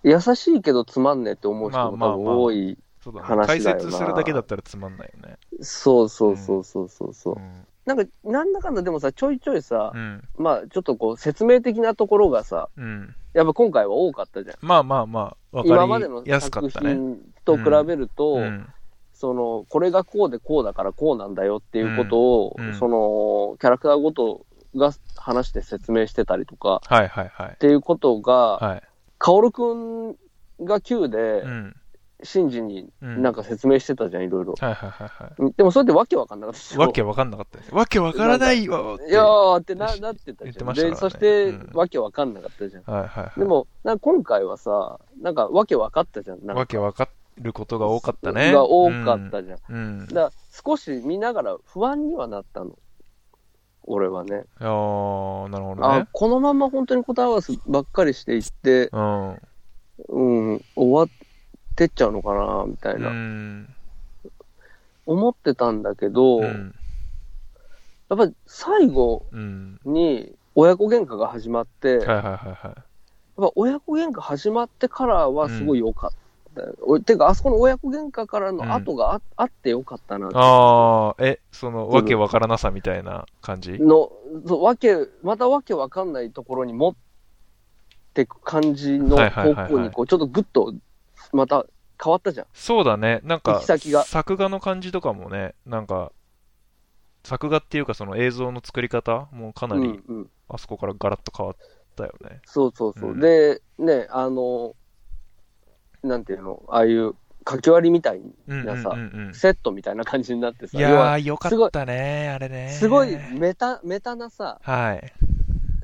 うな。優しいけどつまんねえって思う人も多分まあまあまあ多い。そうだね。話だよな解説するだけだったらつまんないよね。そうそうそうそうそうそう。うん。なんか、なんだかんだでもさ、ちょいちょいさう、ん。まあちょっとこう説明的なところがさ、うん。やっぱ今回は多かったじゃん。まあまあまあ、わ今までのかりやすか作ったね。品と比べると、うん。その、これがこうでこうだからこうなんだよっていうことを、うんうんその、キャラクターごとが話して説明してたりとか、はいはいはいっ。ていうことが、はい。カオルくんが Q でう、ん。シンジにうんなんか説明してたじゃん、いろいろ。はいはいはいはでもそれってわけわかんなかったわけわかんなかったです。わけわからないわいやーってななってたじゃん。言ってましたからねで、そして、うんわけわかんなかったじゃん。はいはいはい。で、も、なんか今回はさ、なんかわけわかったじゃん。なんかわけわかることが多かったね。が多かったじゃん。うん。うん。だから少し見ながら不安にはなったの。俺はね。あー、なるほどあね。このまま本当に答え合わせばっかりしていって、うん。うん、終わってっちゃうのかな、みたいうな、ん。思ってたんだけど、やっうん。ぱり最後うん。に親子喧嘩が始まって、はいやっはいはいはい。ぱ親子喧嘩始まってからはすごい良かったよ。おてか、あそこの親子喧嘩からの後があ,、あって良かったなあー、え、その、わけわからなさみたいな感じ？の、そうわけ、またわけわかんないところに持ってく感じの方向に、こう、ちょっとグッと、また変わったじゃん。そうだね。なんか行き先が、作画の感じとかもね、なんか、作画っていうかその映像の作り方もかなり。あそこからガラッと変わったよね。そうそうそう。うんで、ね、あの、なんていうの、ああいう書き割りみたいなさ。セットみたいな感じになってさ、いやー、よかったね、あれね。すごいメタ、メタなさ、はい。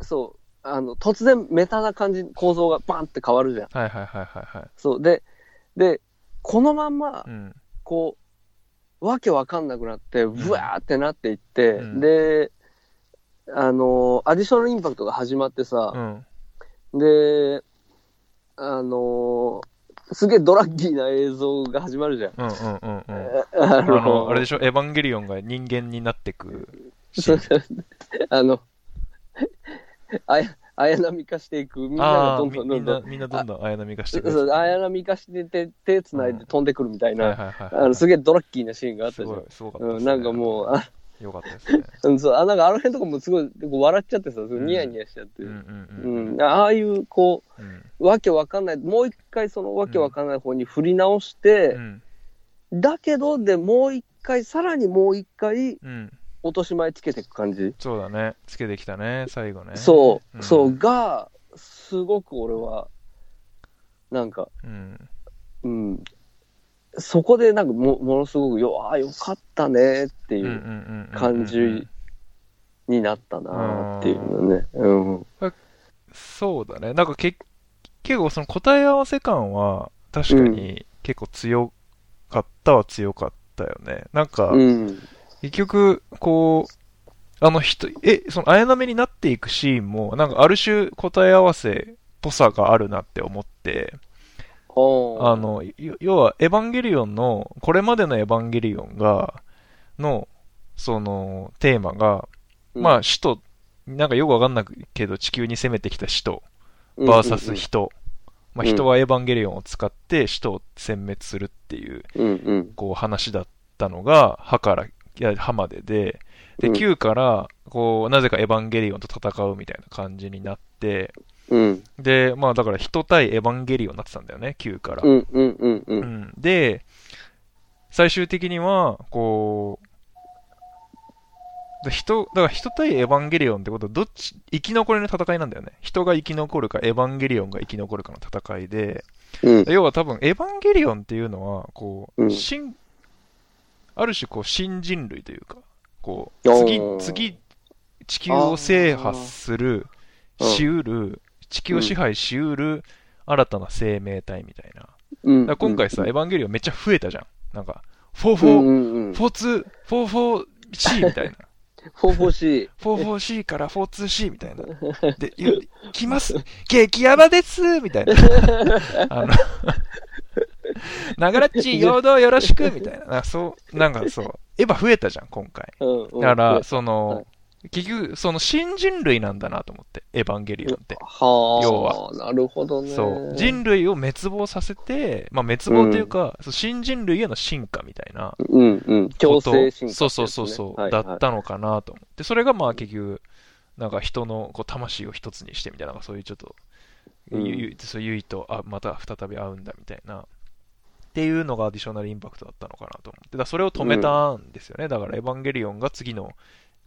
そう、あの、突然メタな感じ、構造がバンって変わるじゃん。はいはいはいはいはい。そう。で、で、このまんまう、ん。こう、わけわかんなくなって、ブワーってなっていって、うんで、あの、アディショナルインパクトが始まってさう、ん。で、あの、すげえドラッギーな映像が始まるじゃん。うんうんうんうん。ああの、あれでししょ、エヴァンゲリオンが人間になってく。そうあの、あや、綾波化していく、みんながどんどんどんどん、みんなどんどん綾波化してくる。そう、綾波化してて、手繋いで飛んでくるみたいな、はい。あの、すげえドラッキーなシーンがあったじゃん。すごかった。うん、なんかもう、あよかったですね。うん、そう、あ、なんかあの辺とかもすごい、笑っちゃってさ、ニヤニヤしちゃって。ああいう、こうわけわかんない、もう一回そのわけわかんない方に振り直して、うん。だけど、で、もう一回、さらにもう一回、うん。落とし前つけていく感じ？そうだね。つけてきたね、最後ね。そう、んそう、が、すごく俺は、なんか、うん。うん、そこでなんかも、ものすごくよ、ああ、よかったねっていう感じになったなっていうのね。うん。そうだね。なんかけ結構その答え合わせ感は確かに結構強かったは強かったよね。なんか、うん。結局、こう、あの人、え、その綾波になっていくシーンも、なんかある種答え合わせっぽさがあるなって思って、あ、の、よ要は、エヴァンゲリオンの、これまでのエヴァンゲリオンが、の、その、テーマが、まあ、使徒、なんかよくわかんないけど、地球に攻めてきた使徒、バーサス人。まあ、うん人はエヴァンゲリオンを使って使徒を殲滅するっていう、うんうん。こう、話だったのが、歯から、いや、歯までで、で、うん9から、こう、なぜかエヴァンゲリオンと戦うみたいな感じになって、うん。で、まあ、だから人対エヴァンゲリオンになってたんだよね、9から。うんうんうんう。うんん、で、最終的には、こで人、だから人対エヴァンゲリオンってことは、どっち、生き残りの戦いなんだよね。人が生き残るか、エヴァンゲリオンが生き残るかの戦いで、うん。要は多分、エヴァンゲリオンっていうのは、こう、うん新、ある種こう、新人類というか、こう、次次、地球を制覇する、しうる、地球を支配しうる、新たな生命体みたいな。うん。ら今回さ、エヴヴァンゲリオンめっちゃ増えたじゃん。なんか、フォーフォー、うんうんうん。フォーツー、フォーフォー C みたいな。44C。44C から 42C みたいな。で、ゆ来ます激ヤバですみたいな。あの、ながらっち、陽動よろしくみたいな。なんかそう、なんかそう、エヴァ増えたじゃん、今回。うんうん。だから、そはのい、結局、その新人類なんだなと思って、エヴァンゲリオンって。はあ。要はなるほどね。そう。人類を滅亡させて、まあ滅亡というか、そう新人類への進化みたいなうんうん。強制進化、そうそうそうそう、はいだったのかなと思って、それがまあ結局、なんか人のこう魂を一つにしてみたいな、そういうちょっと、うんゆゆそうゆいとあまた再び会うんだみたいな、っていうのがアディショナルインパクトだったのかなと思って、だそれを止めたんですよね、だからエヴァンゲリオンが次の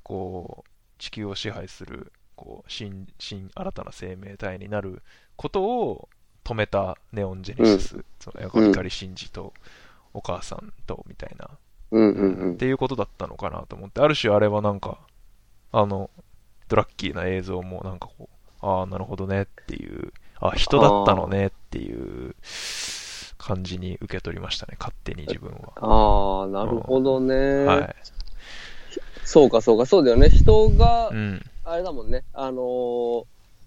こう地球を支配するこう新新新たな生命体になることを止めたネオンジェネシス、そのうん光シンジとお母さんとみたいな。うんうんっていうことだったのかなと思って、ある種あれはなんか、あの、ドラッキーな映像もなんかこう、ああ、なるほどねっていう、あ人だったのねっていう感じに受け取りましたね、勝手に自分は。ああ、なるほどね。はい。そうかそうか、そうだよね。人がう、ん。あれだもんね。あのー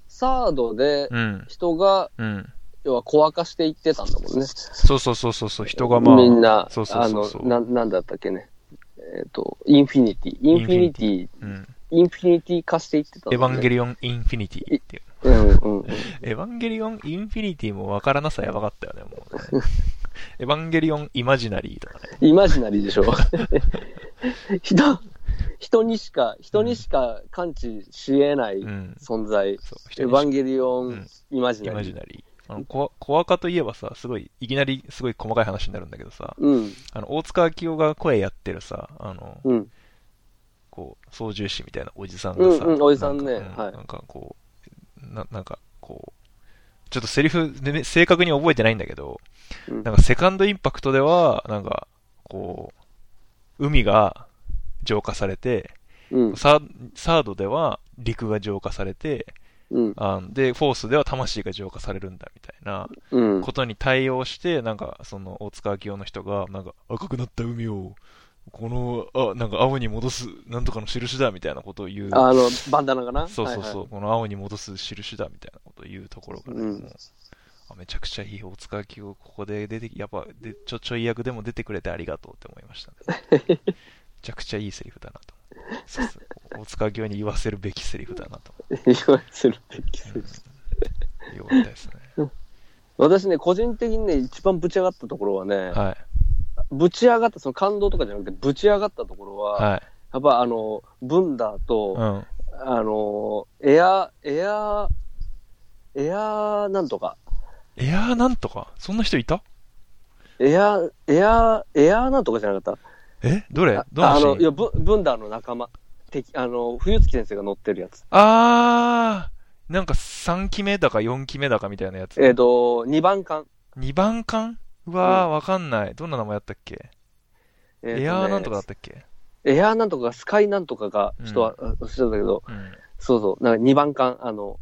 サードでうん。人が、うん。要はコア化していってたんだもんね。そうそうそうそうそう、人がまあ、みんな、そうそうそうそうあの、な、なんだったっけね。えっ、と、インフィニティ。インフィニティ、うん。インフィニティ化していってたんエヴァンゲリオン・インフィニティっていう。うんうんうん。エヴァンゲリオン・インフィニティもわからなさやばかったよね、もうね。エヴァンゲリオン・イマジナリーとかね。イマジナリーでしょ。人、人にしか、人にしか感知し得ないうん。存在。そう、エ人にヴァンゲリオンうん、イマジイナリー。マジナリー。あの、コアコアカといえばさ、すごい、いきなりすごい細かい話になるんだけどさ、うん、あの、大塚明夫が声やってるさ、あの、うん。こう、操縦士みたいなおじさんがさ、うんうんおじさんねなんか,、はいなんかこう、な、なんかこう、ちょっとセリフで、ね、正確に覚えてないんだけど、うん。なんかセカンドインパクトでは、なんか、こう、海が浄化されて、うん、サードでは陸が浄化されて、うん、あで、フォースでは魂が浄化されるんだみたいなうん。ことに対応して、なんか、その、大塚明夫の人が、なんか、赤くなった海を、この、あ、なんか青に戻す、なんとかの印だみたいなことを言う。あの、バンダナかな？そうそうそう、はいこの青に戻す印だみたいなことを言うところがね、うんもうあめちゃくちゃいい大塚明夫、ここで出てき、やっぱでちょ、ちょい役でも出てくれてありがとうって思いましたね。めちゃくちゃいいセリフだなと思って。さすが大塚明夫に言わせるべきセリフだなと。言わせるべきって。うん、よかったですね。私ね、個人的にね、一番ぶち上がったところはね、はい。ぶち上がった、その感動とかじゃなくて、ぶち上がったところは、はい。やっぱあの、ブンダーと、うん。あの、エア、エア、エアなんとか、エアーなんとか？そんな人いた？エア、エア、エアなんとかじゃなかっえ？どれ？たどあの、いや、ブブンダーの仲間、敵、あの、冬月先生が乗ってるやつ。あー、なんか3期目だか4期目だかみたいなやつ。えっ、と、2番艦。2番艦うわー、わかんない。どんな名前やったっけ？えーとねエアーなんとかだったっけ？エアーなんとかが、スカイなんとかが、うん。人は、あおっしゃったけど、うん。そうそう、なんか2番艦、あの、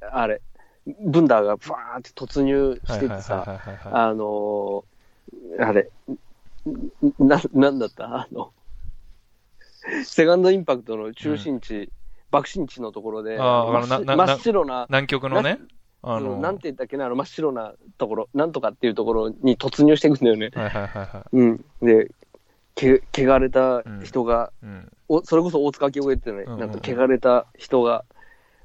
あれ、ブンダーがブワーって突入しててさ。あのーあれ、な、なんだった？あの、セカンドインパクトの中心地、爆心地のところで、真っ白な、南極のね、あの、うんなんて言ったっけな、あの真っ白なところ、なんとかっていうところに突入していくんだよね。はいはいはいはうん。で、け、汚れた人が、い。うん。おそれこそ大塚明夫ってたね、うんうんなんか汚れた人が、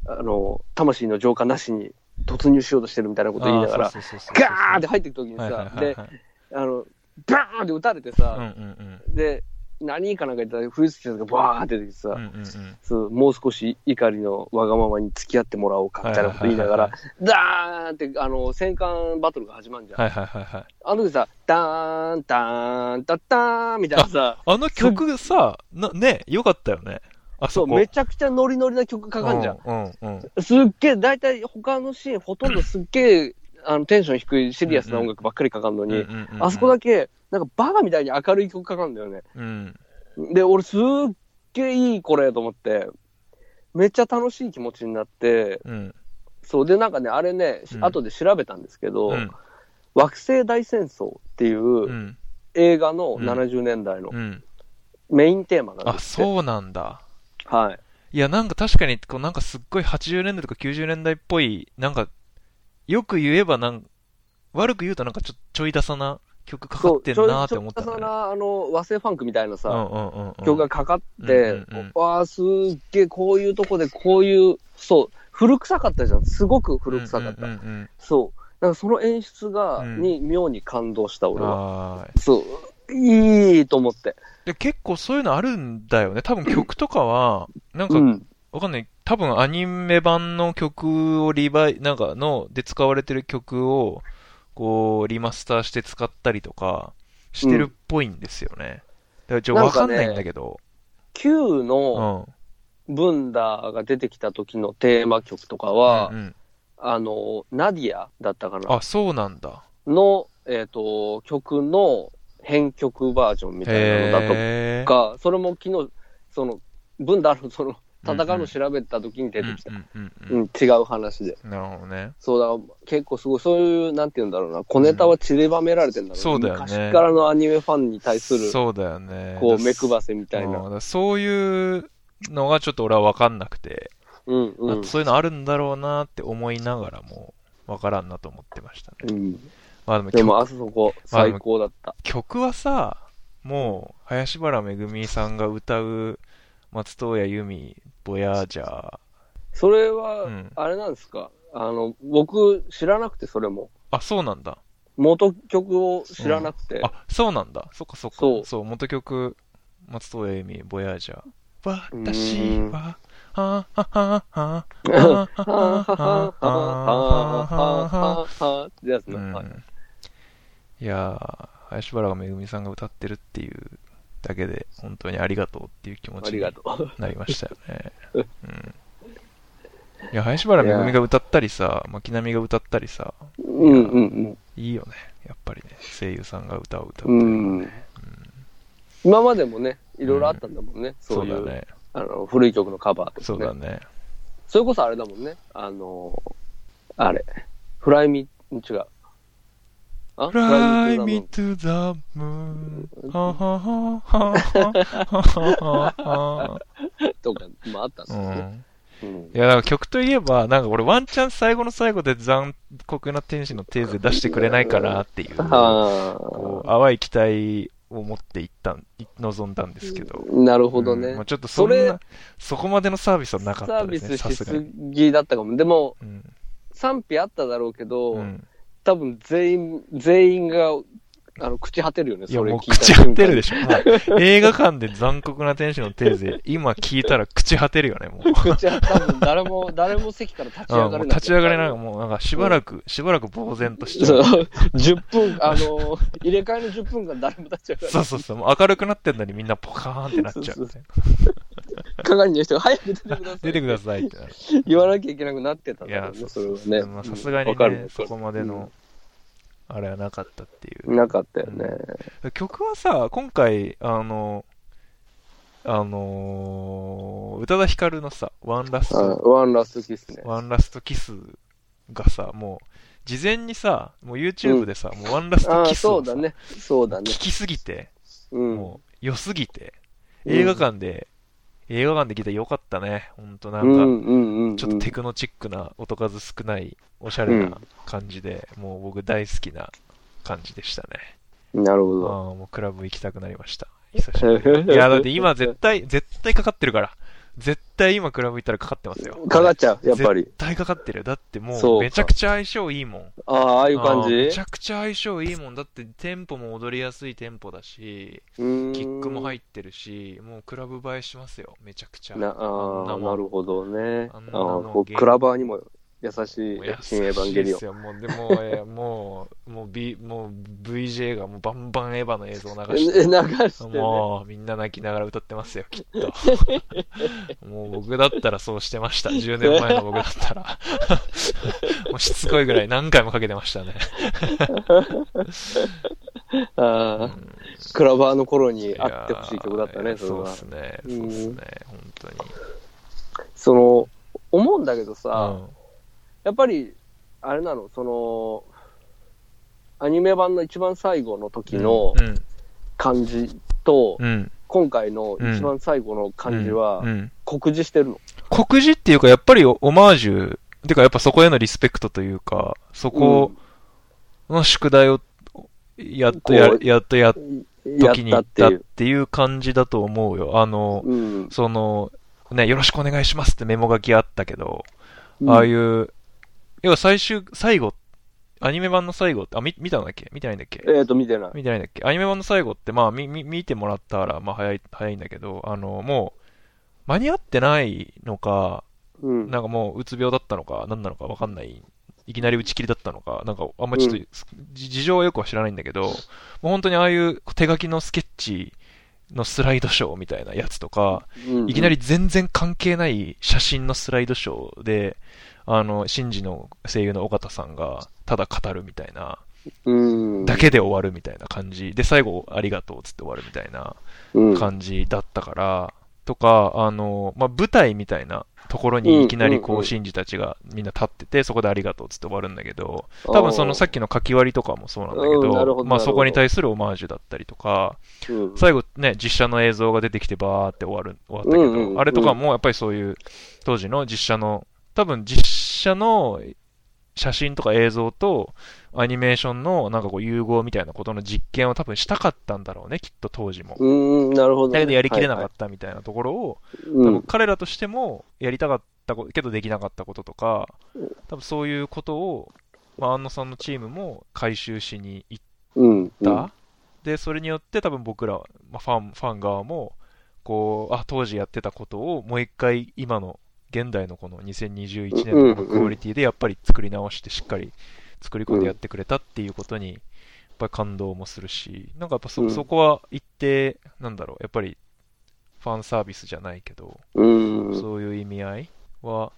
あの、魂の浄化なしに突入しようとしてるみたいなこと言いながら、ガーって入っていくときにはいはいさ、で、はいはい。あの、バーンって撃たれてうんさ、うんで、何かなんか言ったら、冬月先生がバーンって出てきてさ、うん。うんうんうん。そうもう少し怒りのわがままに付き合ってもらおうかみたいなこと言いながはいら、ダーンって、あの、戦艦バトルが始まるじゃん。はいはいはいはい。あの時さ、ダーン、ダーン、ダッダーンみたいなさ、あの曲さ、な、ね、よかったよね。あそう、こめちゃくちゃノリノリな曲かかんじゃん。うんうんうん。すっげえ、だいたい他のシーン、ほとんどすっげえ、あの、テンション低いシリアスな音楽ばっかりかかんのに、うんうんうんあそこだけ、なんかバカみたいに明るい曲かかんだよね。うん。で、俺すっげえいいこれと思って、めっちゃ楽しい気持ちになって、うん。そうで、なんかね、あれね、うん後で調べたんですけど、うん。惑星大戦争っていううん映画のうん70年代のうん。メインテーマなんあ、ですって。そうなんだ。はい。いや、なんか確かに、こうなんかすっごい80年代とか90年代っぽい、なんか、よく言えばなん悪く言うとなんかちょちょいダサな曲かかってちょいんなーって思ったちょいんだよね。な、あの、和製ファンクみたいなさ。曲がかかって、うんうんうんわあ、すっげえ、こういうとこでこういう、そう、古臭かったじゃん。すごく古臭かった。うんうんうんうんそう。だからその演出が、うんに妙に感動した、俺は。あーそう。いいと思って。で結構そういうのあるんだよね。多分曲とかは、なんかう、ん。わかんない。多分アニメ版の曲をリバイ、なんかの、で使われてる曲を、こう、リマスターして使ったりとか、してるっぽいんですよね。だからちょ、わかんないんだけど。Q うのん。ブンダーが出てきた時のテーマ曲とかは、うんうんあの、ナディアだったかなあ、そうなんだ。の、えっ、と、曲の編曲バージョンみたいなのだとか、それも昨日、その、ブンダーのその、戦うの調べた時に出てきた。うん違う話で。うん。なるほどね。そうだ結構すごい、そういう、なんて言うんだろうな、小ネタは散りばめられてんだろうね。そうだよね昔からのアニメファンに対する、そうだよね。こう、だ目配せみたいな。そういうのがちょっと俺はわかんなくて、うん、うんあ。そういうのあるんだろうなって思いながらも、わからんなと思ってましたね。うん。まあでもでも、曲あそこ、最高だった。曲はさ、もう、林原めぐみさんが歌う、松任谷由実、ボヤージャー。それはうん、あれなんですか、あの、僕、知らなくて、それも。あ、そうなんだ。元曲を知らなくて。あ、そうなんだ。そっかそっか。そう元曲、松任谷由実、ボヤージャー。う私は、はははは、ははぁはぁはぁはぁはぁはぁはぁってやつね。はいうんいやー、林原めぐみさんが歌ってるっていうだけで、本当にありがとうっていう気持あちに。なりましたよね。うん。いや、林原めぐみが歌ったりさ、巻波が歌ったりさ、うんうんいいよね。やっぱりね、声優さんが歌を歌うとうん。ういうのはんね。。今までもね、いろいろあったんだもんね。そそういう、ね。あの、古い曲のカバーとかね。そうだね。それこそあれだもんね。あの、あれ。フライミ、違う。あ Fly フ me to the moon. はははははははとか、まああったんですよね。うん。うんいや、だから曲といえば、なんか俺ワンチャン最後の最後で残酷な天使のテーゼ出してくれないかなっていう、はこう淡い期待を持っていったん、い望んだんですけど。あ。なるほどねうんまあ。ちょっとそれな、そこまでのサービスはなかっサービたですね、スしすさすがに。ぎだったかも。でも、うん。賛否あっただろうけど、うん。多分全員、全員が、あの、朽ち果てるよね、いや、もうそれ聞い果てるでししょ。映画館で残酷な天使のテーゼ、今聞いたら朽ち果てるよね、もう。ょ。朽ち果て、多分誰も、誰も席から立ち上がれない。立ち上がれないもうなんかしばらく、しばらく呆然としちゃそうう。10分、あの、入れ替えの10分間誰も立ち上がれない。そうそうそう。もう明るくなってんのにみんなポカーンってなっちゃうみたいな。係の人が早く出てください。出てくださいってなる。言わなきゃいけなくなってたんいやだろう、ね、それはでね。もまあさすがにねそこまでの、あれはなかったっていううん。なかったよね。曲はさ、今回、あの、あのー宇多田ヒカルのさ、ワンラスあト、ワンラストキスね。ワンラストキスがさ、もう、事前にさ、もう YouTube でさ、もうワンラストキスをさ、そうだね。そうだね。聞きすぎて、うん。もう、良すぎて、うん映画館で、映画館で聞いたらよかったね。ほんとなか、うんんうんうんうん。ちょっとテクノチックな、音数少ない、おしゃれな感じで、もう僕大好きな感じでしたね。なるほど。ああ、もうクラブ行きたくなりました。久しぶりに。いや、だって今絶対、絶対かかってるから。絶対今クラブ行ったらかかってますよ。かかっちゃう、やっぱり絶。対かかってるよ。だってもう、そうかめちゃくちゃ相性いいもん。ああ、ああいう感じ？ああめちゃくちゃ相性いいもん。だってテンポも踊りやすいテンポだし、キックも入ってるし、もうクラブ映えしますよ。めちゃくちゃ。なああんなるほどね。あああんなもんこうクラバーにも優しいもう優新エヴァンゲリオンしいです。よ。もう、でも、えーもう、もう、B、もう VJ がもうバンバンエヴァの映像を流して、え流してね。もう、みんな泣きながら歌ってますよ、きっと。もう僕だったらそうしてました。10年前の僕だったら。もうしつこいぐらい何回もかけてましたね。ああ、クラバーの頃にあってほしい曲だったね、それはそうっ。すね。そうっすね。本当に。その、思うんだけどうさ、ん。やっぱり、あれなの、その、アニメ版の一番最後の時のうん。感じと、うん。今回の一番最後の感じはうん、うん酷似してるの？告示っていうか、やっぱりオマージュ、てかやっぱそこへのリスペクトというか、そこの宿題を、やっとやこ、うやっとやっ時に行ったったっていう。ていう感じだと思うよ。あの、うん。その、ね、よろしくお願いしますってメモ書きあったけど、ああいう、要は最終、最後、アニメ版の最後って、あ、見見たんだっけ？見てないんだっけ？えっと、見てない。見てないんだっけ？アニメ版の最後って、まあ、み、み、見てもらったら、まあ、早い、早いんだけど、あの、もう、間に合ってないのか、うん。なんかもう、うつ病だったのか、何なのかわかんない。いきなり打ち切りだったのか、なんか、あんまちょっと、うじ事情はよくは知らないんだけど、もう本当にああいう手書きのスケッチのスライドショーみたいなやつとか、うんいきなり、全然関係ない写真のスライドショーで、あの、シンジの声優の尾形さんが、ただ語るみたいな、うん。だけで終わるみたいな感じ。で、最後、ありがとうっつって終わるみたいなうん。感じだったから、とか、あの、まあ、舞台みたいなところにいきなりこう、うんうん。うんシンジたちがみんな立ってて、そこでありがとうっつって終わるんだけど、多分そのさっきの書き割りとかもそうなんだけど、まあ、そこに対するオマージュだったりとか、うん。最後ね、実写の映像が出てきてバーって終わる、終わったけど、あれとかもやっぱりそういう、当時の実写の、多分実写の写真とか映像とアニメーションのなんかこう融合みたいなことの実験を多分したかったんだろうね、きっと当時も。うん、なるほどね。だけどやりきれなかはったみたいなところを、いはい多分彼らとしてもやりたかったけどできなかったこととか、多分そういうことを、まあ、安野さんのチームも回収しに行っうん。うん。た、で、それによって多分僕ら、まあ、ファン、ファン側も、こう、あ、当時やってたことをもう一回今の、現代のこの2021年のクオリティでやっぱり作り直してしっかり作り込んでやってくれたっていうことに、やっぱり感動もするし、なんかやっぱそ、うんそこは一定、なんだろう、やっぱりファンサービスじゃないけど、うん。そういう意味合いは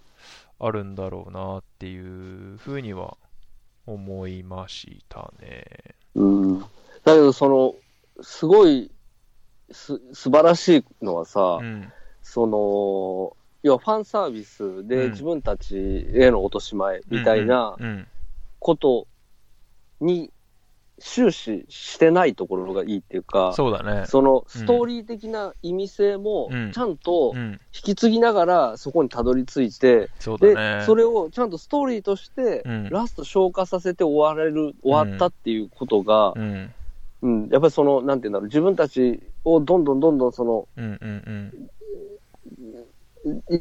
あるんだろうなっていうふうには思いましたね。うん。だけど、その、すごい、す、素晴らしいのはさ、うん。その、要はファンサービスうでん自分たちへの落とし前みたいなことに終始してないところがいいっていうか、そうだね。そのストーリー的な意味性もうんちゃんとうん。引き継ぎながらそこにたどり着いて、そうで、だね。それをちゃんとストーリーとしてうんラスト消化させて終われる、終わったっていうことが、うん。うん、やっぱりその、なんていうんだろう、自分たちをどんどんどんどんその、うんうんうん。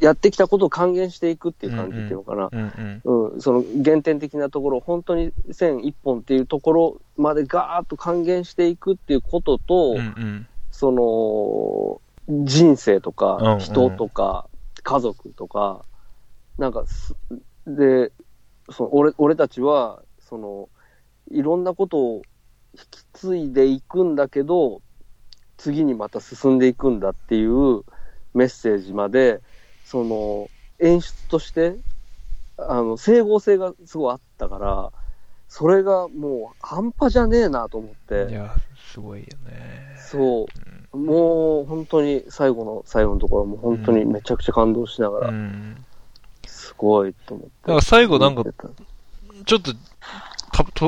やってきたことを還元していくっていう感じっていうのかな。うんうん。うん、その原点的なところ、本当に線一本っていうところまでガーッと還元していくっていうことと、うんうん。その、人生とか人とか、家族とか、なんかす、で、その俺俺たちは、その、いろんなことを引き継いでいくんだけど、次にまた進んでいくんだっていうメッセージまで、その、演出として、あの、整合性がすごいあったから、それがもう半端じゃねえなと思って。いや、すごいよね。そう。もう本当に最後の最後のところも本当にめちゃくちゃ感動しながうら、ん。すごいと思って。だから最後なんかちょっと、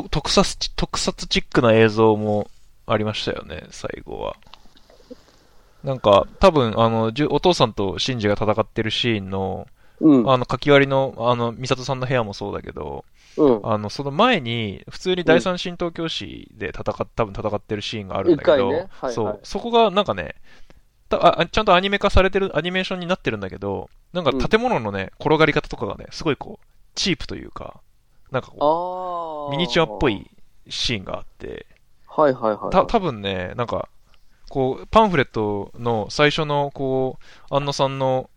特撮チ、特撮チックな映像もありましたよね、最後は。なんか、多分、あの、じゅお父さんとシンジが戦ってるシーンの、うん。あの、書き割りの、あの、ミサトさんの部屋もそうだけど、うん。あの、その前に、普通に第三神道教師で戦っ、多分戦ってるシーンがあるんだけど、ねはいはいそう、そこがなんかね、たああちゃんとアニメ化されてる、アニメーションになってるんだけど、なんか建物のね、転がり方とかがね、すごいこう、チープというか、なんかこう。ミニチュアっぽ。いシーンがあって、はいはいはい。た、多分ね、なんか、こう、パンフレットの最初の、こう、安野さんの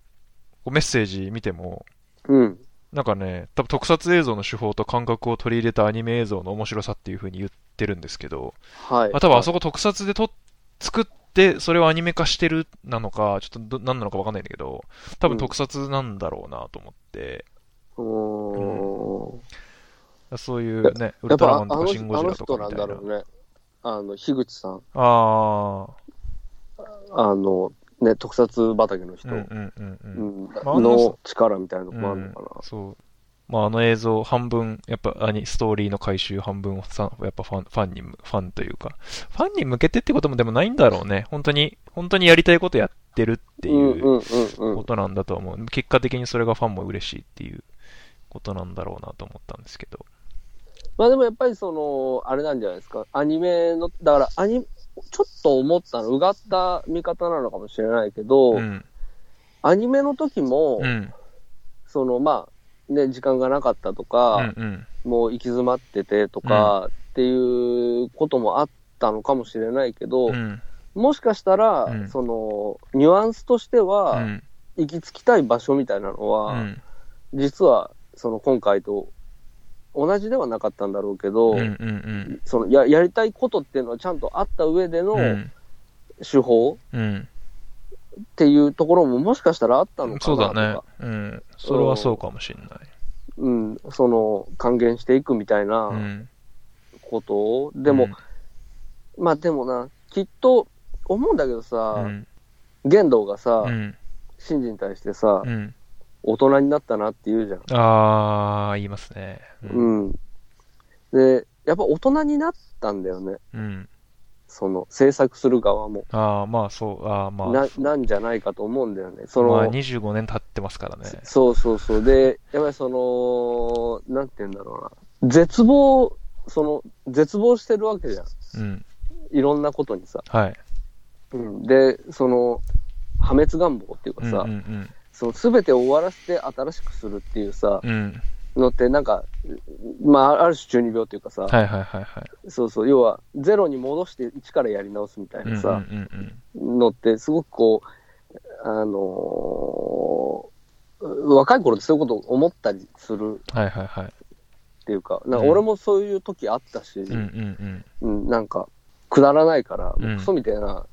メッセージ見ても、うん。なんかね、多分特撮映像の手法と感覚を取り入れたアニメ映像の面白さっていう風に言ってるんですけど、はい。あ多分あそこ特撮でと作って、それをアニメ化してるなのか、ちょっとど何なのかわかんないんだけど、多分特撮なんだろうなと思って、うーん。そういうね、ウルトラマンとかのシンゴジラあの人なんとかみたいな。だろうね。あの、樋口さん。ああの、ね、特撮畑のあ、人。うんうんうんう。うんんまああのの力みたいなのもあるのかな。そう。まあ、あの映像半分、やっぱアニ、ストーリーの回収半分をさ、やっぱファン、ファンにむ、ファンというか、ファンに向けてってこともでもないんだろうね。本当に、本当にやりたいことやってるってうんいううんうんうん。ことなんだと思う。結果的にそれがファンも嬉しいっていうことなんだろうなと思ったんですけど。まあでもやっぱりその、あれなんじゃないですか。アニメの、だからアニ、ちょっと思ったの、うがった見方なのかもしれないけど、うん。アニメの時も、うん。そのまあ、ね、時間がなかったとうか、んうん。もう行き詰まっててとか、っていうこともあったのかもしれないけど、うん。もしかしたら、うんその、ニュアンスとしてうは、ん。行き着きたい場所みたいなのうは、ん。実は、その今回と同じではなかったんだろうけど、うん。うん。そのややりたいことっていうのはちゃんとあった上でのうん。手法うん。っていうところももしかしたらあったのかなとか。そうだね。うん。それはそうかもしれない。うん、その、還元していくみたいなうん。ことを。でも、まあでもな、きっと、思うんだけどうさ、ん。玄道がさ、うん。シンジに対してさ、うん。大人になったなって言うじゃん。ああ、言いますね。うん。で、やっぱ大人になったんだよね。うん。その、制作する側も。ああ、まあそう、ああ、まあ。な、なんじゃないかと思うんだよね。その、まあ25年経ってますからね。そうそうそう。で、やっぱりその、なんて言うんだろうな。絶望、その、絶望してるわけじゃん。うん。いろんなことにさ。はい。うん。で、その、破滅願望っていうかさ、うんうんその全てを終わらせて新しくするっていうさ、うん。うん。のってなんか、まあ、ある種中二病っていうかさ、はいはいはいはい。そうそう、要はゼロに戻して一からやり直すみたいうんうんなさ、うんのってすごくこう、あのー若い頃ってそういうことを思ったりするうん。はいはいはい。っていうか、なんかうん俺もそういう時あったし、うんうんうんなんか、くだらないから、うんクソみたいな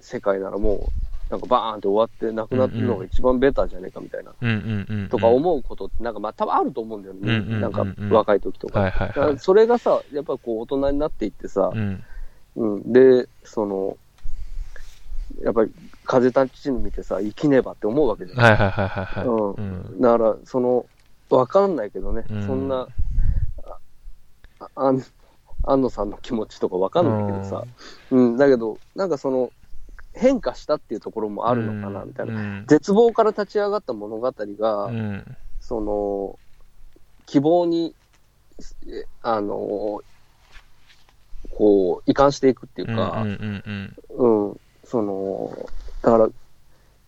世界ならもう、なんかバーンって終わってなくなってるのが一番ベターじゃねえかみたいな。とか思うことって、なんかまあ多分あると思うんだよね。なんか若い時とか。それがさ、やっぱこう大人になっていってさう、ん。うん、で、その、やっぱり風立ちぬ見てさ、生きねばって思うわけじゃん。はいはいはいはいはい。うんうん。だから、その、わかんないけどね、うんそんな、ああん、安野さんの気持ちとかわかんないけどさ、うん、だけど、なんかその、変化したっていうところもあるのかな、みたいな。な。絶望から立ち上がった物語が、うん。その、希望に、えあの、こう、移管していくっていううんか、うんうんうん。うん、その、だから、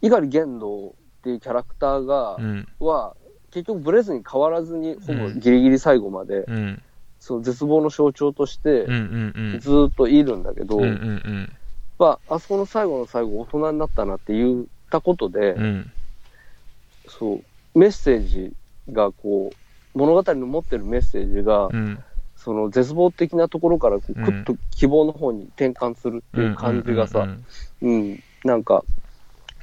猪狩玄道っていうキャラクターが、うん。は、結局ブレずに変わらずに、ほぼギリギリ最後まで、うん。その絶望の象徴としてうんう、んうん。ずーっといるんだけど、うんうやっんぱ、あそこの最後の最後、大人になったなって言ったことで、うん。うん。そう、メッセージがこう、物語の持ってるメッセージが、うん。その絶望的なところからこううんクッと希望の方に転換するっていう感じがさ、うんなんか、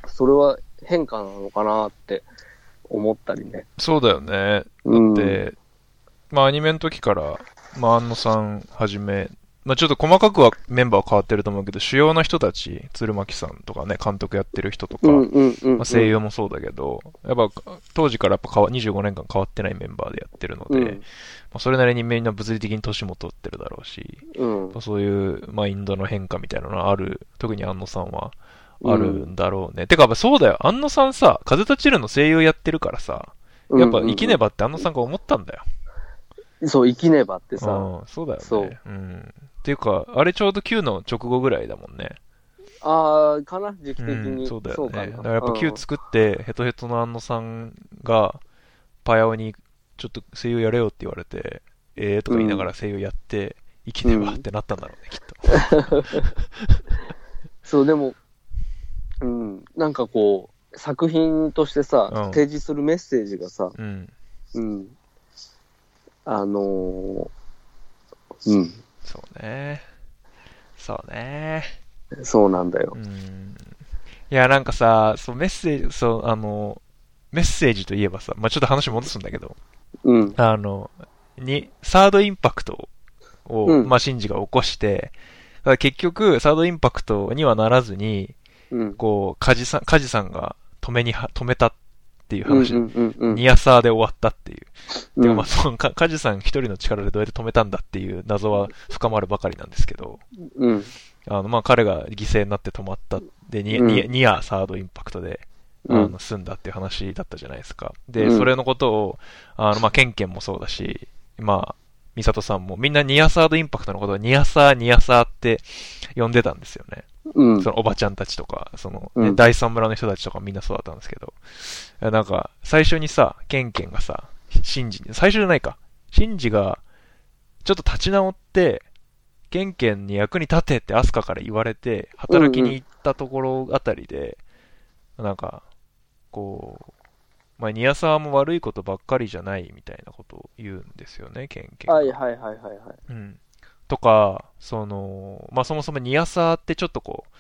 それは変化なのかなって思ったりね。そうだよね。うん、で、まあアニメの時から、まあ安野さんはじめ、まあちょっと細かくはメンバーは変わってると思うけど、主要な人たち、鶴巻さんとかね、監督やってる人とか、うんうんうん、まあ、声優もそうだけど、やっぱ当時からやっぱ変わ25年間変わってないメンバーでやってるので、うんまあ、それなりにみんな物理的に年も取ってるだろうし、うんまあそういうマインドの変化みたいなのはある、特に安野さんはあるんだろうね。てか、やっぱそうだよ。安野さんさ、風立ちるの声優やってるからさ、やっぱ生きねばって安野さんが思ったんだよ。そう、生きねばってさ、うん、そうだよね。そううん。っていうか、あれちょうど Q の直後ぐらいだもんね。ああ、かな時期的うん、に。そうだよね。だからやっぱ Q 作って、ヘトヘトの安野さんが、パヤオに、ちょっと声優やれよって言われて、ええー、とか言いながら声優やって、生きねばってなったんだろうね、きっと。そう、でも、うん、なんかこう、作品としてさ、うん提示するメッセージがさ、うん。うん。あのーうん。そうね。そうね。そうなんだよう。ん。いや、なんかさ、そう、メッセージ、そう、あの、メッセージといえばさ、まあ、ちょっと話戻すんだけど、うん。あの、に、サードインパクトを、うんまあ、シンジが起こして、結局、サードインパクトにはならずに、うん。こう、カジさん、カジさんが止めには、止めたっていう話。ニアサーで終わったっていう。うんでもまあ、その、かカジさん一人の力でどうやって止めたんだっていう謎は深まるばかりなんですけど、うん。あの、まあ、彼が犠牲になって止まった。で、ニ,、うんニニアサードインパクトで、うんあの、済んだっていう話だったじゃないですか。で、うんそれのことを、あの、まあ、ケンケンもそうだし、まあ、ミサトさんもみんなニアサードインパクトのことをニアサー、ニアサーって呼んでたんですよね。うん。そのおばちゃんたちとか、その、ねうん第三村の人たちとかみんなそうだったんですけど、えなんか、最初にさ、ケンケンがさ、シンジに、最初じゃないか、シンジが、ちょっと立ち直って、ケンケンに役に立てってアスカから言われて、働きに行ったところあたりで、なんか、こう、まあ、ニアサーも悪いことばっかりじゃないみたいなことを言うんですよね、ケンケンが。はいはいはいはいはい。うん。とか、その、まあ、そもそもニアサーってちょっとこう、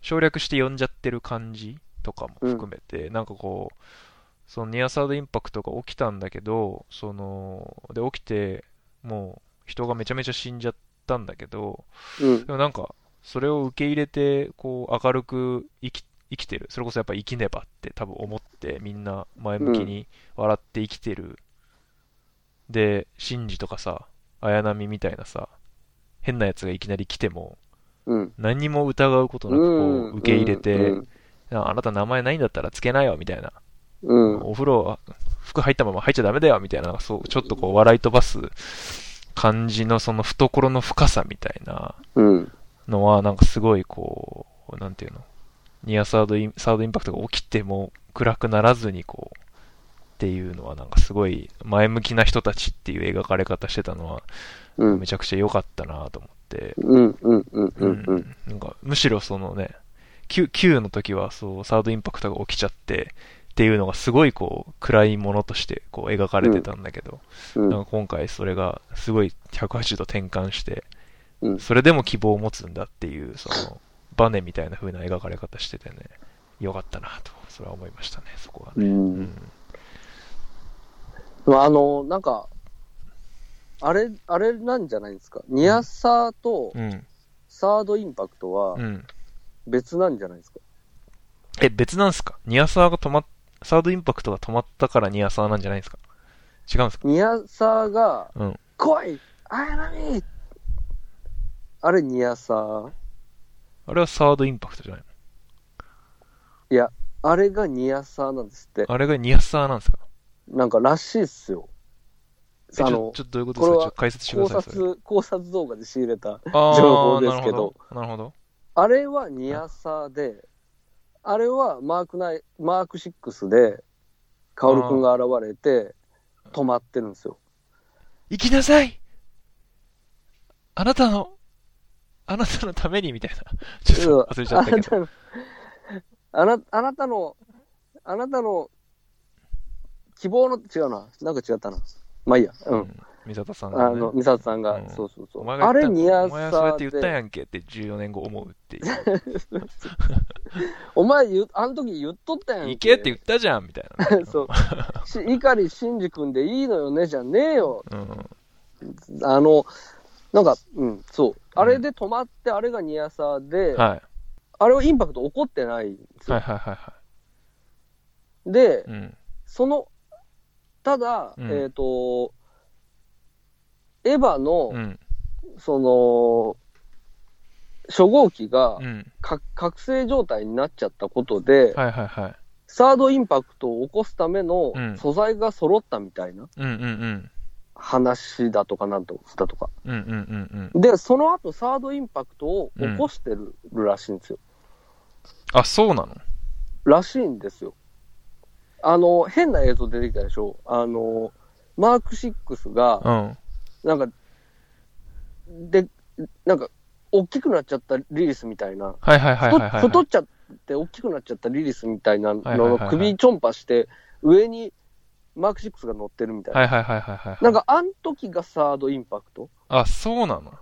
省略して呼んじゃってる感じとかも含めて、なんかこう、そのニアサードインパクトが起きたんだけど、その、で、起きて、もう人がめちゃめちゃ死んじゃったんだけど、うんで。もなんか、それを受け入れて、こう、明るく生き、生きてる。それこそやっぱ生きねばって多分思って、みんな前向きに笑って生きてる。で、シンジとかさ、綾波みたいなさ、変なやつがいきなり来ても、うん。何にも疑うことなくこうんう受け入れて、うんああなた名前ないんだったらつけなよみたいな、うん。お風呂は服入ったまま入っちゃダメだよみたいな、そうちょっとこう笑い飛ばす感じのその懐の深さみたいなうん。のは、なんかすごいこう、なんていうの、ニアサードインサードインパクトが起きても暗くならずにこう、っていうのはなんかすごい前向きな人たちっていう描かれ方してたのはうんめ。ちゃくちゃ良かったなと思って。なんかむしろそのね Q, Q の時はそうサードインパクトが起きちゃってっていうのがすごいこう暗いものとしてこう描かれてたんだけど、うん。なんか今回それがすごい180度転換して、うんそれでも希望を持つんだっていうそのバネみたいな風な描かれ方しててね。良かったなとそれは思いましたねそこはう。ね、うん。ん。まあ、あの、なんか、あれ、あれなんじゃないですか？ニアサーとうん。サードインパクトはうん。別なんじゃないですか？え別なんすか？ニアサーが止まっサードインパクトが止まったからニアサーなんじゃないですか？違うんですか？ニアサーが、うん来い綾波あれニアサー？あれはサードインパクトじゃないいや、あれがニアサーなんですって。のあれがニアサーなんですか？なんからしいっすよ。えちょあのちょっとどういうことですか？これはちょっと解説してく考ださいそれ察、考察動画で仕入れた。あー情報ですけどなるほどあれはニアサーで、あれはマークナイ、マーク6で、カオルくんが現れて、止まってるんですよ。行きなさいあなたのあなたのためにみたいなちょっと忘れちゃったけどあなたの、あなたの、あなたの希望の、違うな。なんか違ったな。まあいいや。う。うんん美里さんがねあの、美里さんが、うんそうそうそう。あれニアお前はそうやって言ったやんけって14年後思うっていう お前言う、あの時言っとったやん行けって言ったじゃんみたいなね そう。し碇シンジ君でいいのよね、じゃねえよ。うんあの、なんか、うん、そう。あれで止まって、あれがニアサーで、はい。あれはインパクト起こってないんですよ。はいはいはいはでい、うん。その、ただ、うん。えっ、と、エヴァの、うん。その、初号機が覚醒状態になっちゃったことで、はいはいはい。サードインパクトを起こすためのうん。素材が揃ったみたいな。うんうんうん話だとかなんとだとか。うんうんうんうん。で、その後サードインパクトを起こしてるらしいんですよ。あそうなの？らしいんですよ。あの、変な映像出てきたでしょ？あの、マーク6が、うん。なんか、で、なんか、大きくなっちゃったリリスみたいな、はいはいはいはいはい太太っちゃって大きくなっちゃったリリスみたいなのはいはいはいはい。の首ちょんぱして、上にマーク6が乗ってるみたいな。はいはいはいはいはい。なんか、あん時がサードインパクト、あ、そうなの？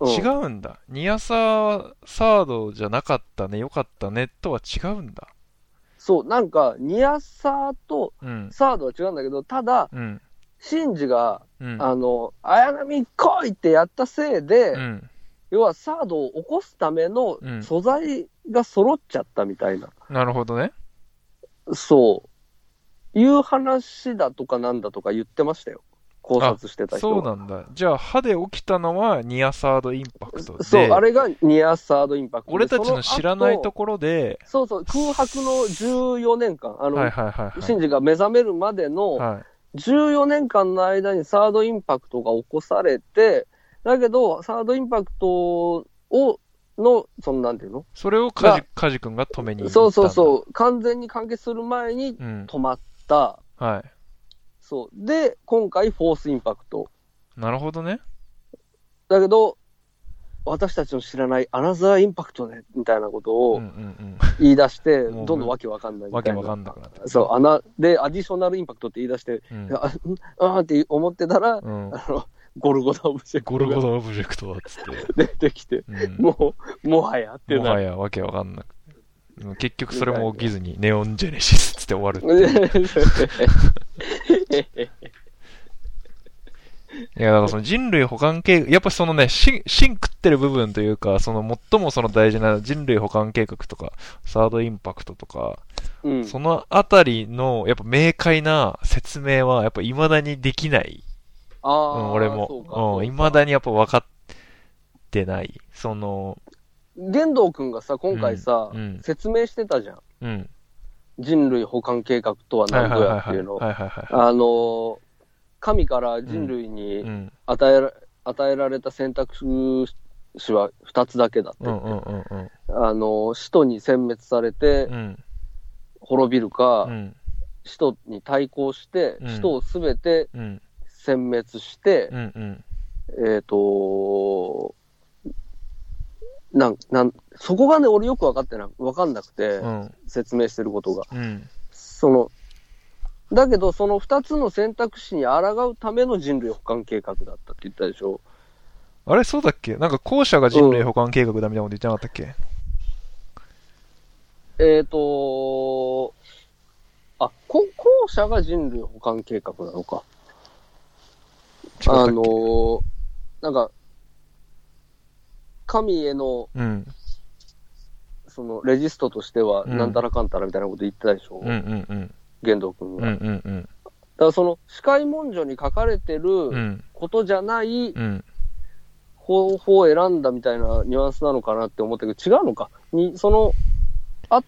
うん違うんだ。ニアサー、サードじゃなかったね、よかったね、とは違うんだ。そう、なんか、ニアサーとうん。サードは違うんだけど、ただ、うん。シンジが、うん。あの、綾波来いってやったせいで、うん。要はサードを起こすためのうん素材が揃っちゃったみたいな、なるほどね。そう、いう話だとかなんだとか言ってましたよ。考察してた人そうは。なんだ。じゃあ、歯で起きたのはニアサードインパクトで、そう、あれがニアサードインパクトで。俺たちの知らないとこころで、そうそう、空白の14年間、あの、はいはいはいはい。シンジが目覚めるまでのはい。14年間の間にサードインパクトが起こされて、だけど、サードインパクトを、の、そのなんていうの？それをカジ、カジ君が止めに行った。そうそうそう、完全に完結する前にうん。止まった。はい。そう。で、今回、フォースインパクト。なるほどね。だけど、私たちの知らないアナザーインパクトね、みたいなことをん言い出して、どんどんわけわかんないみたいな。わかんなくなってくる。そう、アナ、で、アディショナルインパクトって言い出して、うん。あ、んあーって思ってたら、うん。あの、ゴルゴダオブジェクトゴルゴダオブジェクトはっつって。出てきて、うん。もう、もはやってもな。はいやわけわかんなく結局それも起きずに、ネオンジェネシスっつって終わるっていう。いや、だからその人類補完計画、やっぱそのね、芯、芯食ってる部分というか、その最もその大事な人類補完計画とか、サードインパクトとか、うん。そのあたりの、やっぱ明快な説明は、やっぱ未だにできない。あうあ、ん、俺も。かうん、未だにやっぱ分かってない。その、玄道くんがさ、今回さ、うんうん説明してたじゃん。うん。人類保管計画とははい何ぞ。やっていうのを。はいはいはい。あのー、神から人類うにん。与えら,、与えられた選択肢は2つだけだってうんうんうんうん。あのー、使徒に殲滅されてうん。滅びるか、うん。使徒に対抗して、うん使徒をすべてうん。殲滅して、うんうん。えっ、となん、なん、そこがね、俺よく分かってな、分かんなくて、うん。説明してることが。うん。その、だけど、その二つの選択肢に抗うための人類保管計画だったって言ったでしょ。あれそうだっけ？なんか後者が人類保管計画だみたいなこと言ってなかったっけ？えっ、とあ、こ後者が人類保管計画なのか。あのーなんか、神への、うん。その、レジストとしては、うんなんたらかんたらみたいなこと言ってたでしょ？うんうんうん。玄道君が。うんうんうん。だからその、司会文書に書かれてうるん。ことじゃないうん。方法を選んだみたいなニュアンスなのかなって思ったけど、違うのか？に、その、あ、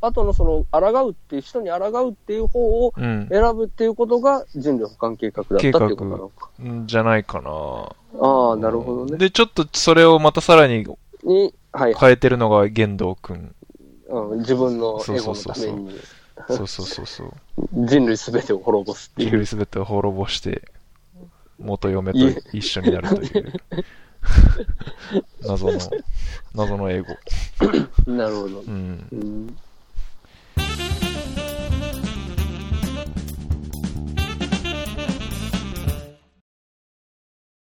後のその、抗うっていう、人に抗うっていう方をうん。選ぶっていうことが人類保管計画だったっていうことなのか。んじゃないかな。ああ、なるほどね。で、ちょっとそれをまたさらにに、はい、変えてるのが玄道くん。うん、自分のエゴのそうそうそうためにそうそうそうそう。人類すべてを滅ぼすっていう。人類すべてを滅ぼして、元嫁と一緒になるという。謎の、謎の英語。なるほど。うん。うん